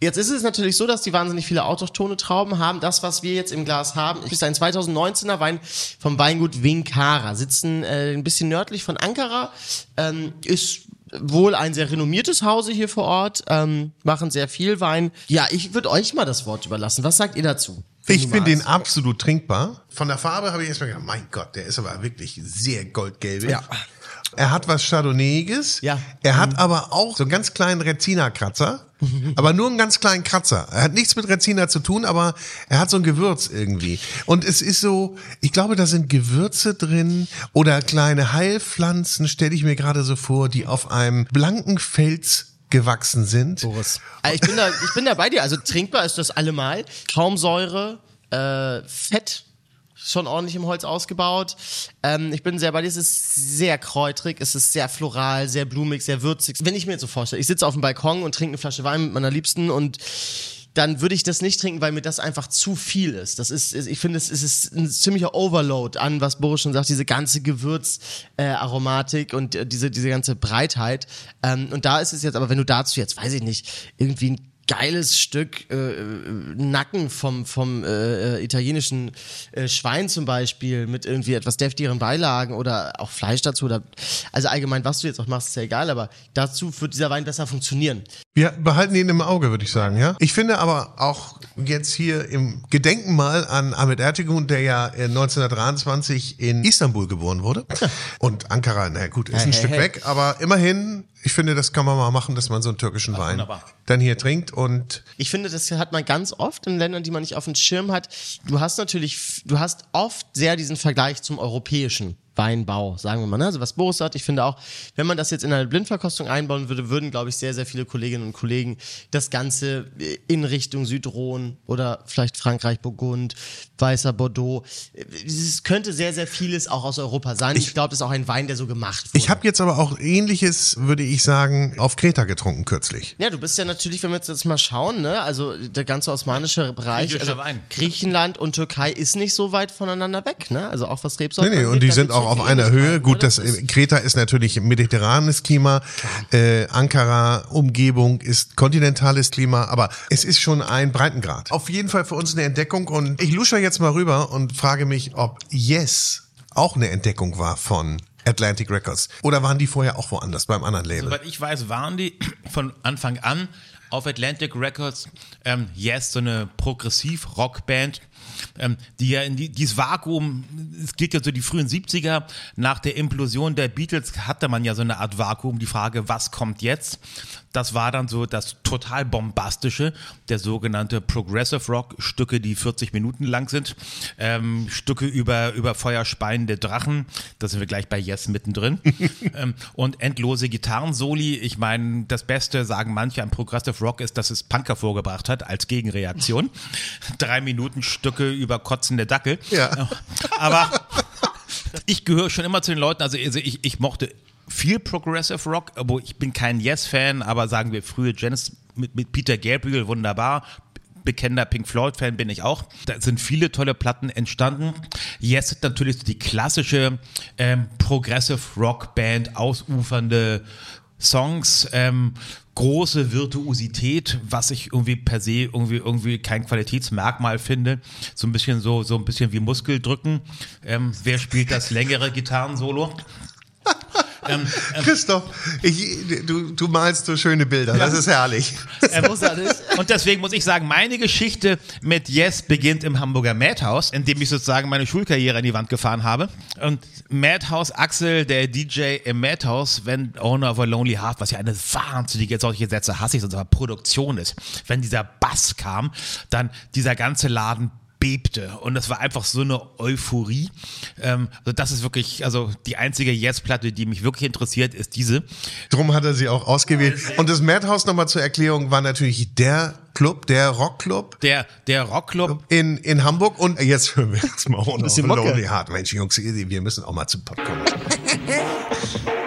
Jetzt ist es natürlich so, dass die wahnsinnig viele autochtone Trauben haben. Das, was wir jetzt im Glas haben, ist ein 2019er Wein vom Weingut Vinkara. Sitzen äh, ein bisschen nördlich von Ankara. Ähm, ist wohl ein sehr renommiertes Hause hier vor Ort. Ähm, machen sehr viel Wein. Ja, ich würde euch mal das Wort überlassen. Was sagt ihr dazu? Ich finde den absolut trinkbar. Von der Farbe habe ich erstmal gedacht, mein Gott, der ist aber wirklich sehr goldgelbig. Ja. Er hat was Chardonnayiges. Ja. Er hat aber auch so einen ganz kleinen Rezina-Kratzer. <laughs> aber nur einen ganz kleinen Kratzer. Er hat nichts mit Rezina zu tun, aber er hat so ein Gewürz irgendwie. Und es ist so, ich glaube, da sind Gewürze drin oder kleine Heilpflanzen, stelle ich mir gerade so vor, die auf einem blanken Fels gewachsen sind. Boris. Also ich bin da, ich bin da bei dir. Also trinkbar ist das allemal. Traumsäure, äh, Fett, schon ordentlich im Holz ausgebaut. Ähm, ich bin sehr bei dir. Es ist sehr kräutrig, es ist sehr floral, sehr blumig, sehr würzig. Wenn ich mir jetzt so vorstelle, ich sitze auf dem Balkon und trinke eine Flasche Wein mit meiner Liebsten und dann würde ich das nicht trinken, weil mir das einfach zu viel ist. Das ist, ich finde, es ist ein ziemlicher Overload an, was Boris schon sagt, diese ganze Gewürzaromatik äh, und diese, diese ganze Breitheit. Ähm, und da ist es jetzt, aber wenn du dazu jetzt, weiß ich nicht, irgendwie ein geiles Stück äh, äh, Nacken vom, vom äh, äh, italienischen äh, Schwein zum Beispiel mit irgendwie etwas deftigeren Beilagen oder auch Fleisch dazu. Oder, also allgemein, was du jetzt auch machst, ist ja egal, aber dazu wird dieser Wein besser funktionieren. Wir behalten ihn im Auge, würde ich sagen, ja. Ich finde aber auch jetzt hier im Gedenken mal an Ahmet Ertegun, der ja äh, 1923 in Istanbul geboren wurde. Und Ankara, na gut, ist ein Hey, Stück hey. weg, aber immerhin, ich finde, das kann man mal machen, dass man so einen türkischen Wein wunderbar. dann hier trinkt und Ich finde, das hat man ganz oft in Ländern, die man nicht auf dem Schirm hat. Du hast natürlich, du hast oft sehr diesen Vergleich zum Europäischen. Weinbau, sagen wir mal. Ne? Also was Boris sagt, ich finde auch, wenn man das jetzt in eine Blindverkostung einbauen würde, würden, glaube ich, sehr, sehr viele Kolleginnen und Kollegen das Ganze äh, in Richtung Südrhon oder vielleicht Frankreich, Burgund, Weißer Bordeaux. Es könnte sehr, sehr vieles auch aus Europa sein. Ich, glaube, das ist auch ein Wein, der so gemacht wurde. Ich habe jetzt aber auch ähnliches, würde ich sagen, auf Kreta getrunken kürzlich. Ja, du bist ja natürlich, wenn wir jetzt, jetzt mal schauen, ne, also der ganze osmanische Bereich, also Wein. Griechenland und Türkei ist nicht so weit voneinander weg, ne? Also auch was Rebsorten Nee, nee, und die sind gibt's auch auf einer Höhe. Gut, das, Kreta ist natürlich mediterranes Klima, äh, Ankara, Umgebung ist kontinentales Klima, aber es ist schon ein Breitengrad. Auf jeden Fall für uns eine Entdeckung und ich lusche jetzt mal rüber und frage mich, ob Yes auch eine Entdeckung war von Atlantic Records. Oder waren die vorher auch woanders, beim anderen Label? Soweit ich weiß, waren die von Anfang an auf Atlantic Records ähm, Yes, so eine Progressiv-Rockband, ähm, die ja in die, dieses Vakuum, es geht ja so die frühen 70er, nach der Implosion der Beatles hatte man ja so eine Art Vakuum, die Frage, was kommt jetzt? Das war dann so das total bombastische, der sogenannte Progressive Rock, Stücke, die 40 Minuten lang sind, ähm, Stücke über, über feuerspeiende Drachen, da sind wir gleich bei Yes mittendrin, <laughs> ähm, und endlose Gitarrensoli. Ich meine, das Beste, sagen manche am Progressive Rock, ist, dass es Punker vorgebracht hat als Gegenreaktion. <laughs> Drei Minuten Stücke über kotzende Dackel. Ja. Aber ich gehöre schon immer zu den Leuten, also ich, ich mochte viel Progressive Rock, aber ich bin kein Yes-Fan, aber sagen wir frühe Genesis mit, mit Peter Gabriel, wunderbar. Bekennender Pink Floyd-Fan bin ich auch. Da sind viele tolle Platten entstanden. Yes ist natürlich die klassische ähm, Progressive Rock-Band, ausufernde Songs, ähm, große Virtuosität, was ich irgendwie per se irgendwie irgendwie kein Qualitätsmerkmal finde. So ein bisschen so so ein bisschen wie Muskeldrücken. Ähm, wer spielt das längere Gitarrensolo? <laughs> ähm, Christoph, ich, du, du malst so schöne Bilder, das ist herrlich. Ähm, und deswegen muss ich sagen, meine Geschichte mit Yes beginnt im Hamburger Madhouse, in dem ich sozusagen meine Schulkarriere an die Wand gefahren habe. Und Madhouse Axel, der DJ im Madhouse, wenn Owner of a Lonely Heart, was ja eine wahnsinnige, solche Sätze hasse ich, aber Produktion ist, wenn dieser Bass kam, dann dieser ganze Laden bebte und das war einfach so eine Euphorie. Ähm, also das ist wirklich, also die einzige Yes-Platte, die mich wirklich interessiert, ist diese. Drum hat er sie auch ausgewählt. Und das Madhouse nochmal zur Erklärung war natürlich der Club, der Rockclub Der, der Rockclub in, in Hamburg. Und jetzt hören wir jetzt mal ohne Bisschen Mucke. Lonely Heart. Mensch, Jungs, wir müssen auch mal zum Pott <laughs>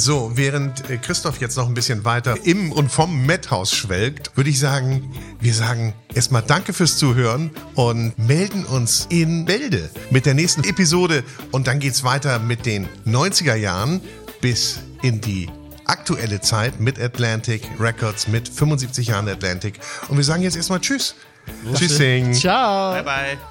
So, während äh, Christoph jetzt noch ein bisschen weiter im und vom Madhouse schwelgt, würde ich sagen, wir sagen erstmal Danke fürs Zuhören und melden uns in Bälde mit der nächsten Episode. Und dann geht's weiter mit den 90er Jahren bis in die aktuelle Zeit mit Atlantic Records, mit 75 Jahren Atlantic. Und wir sagen jetzt erstmal Tschüss. Tschüssing. Ciao. Bye bye.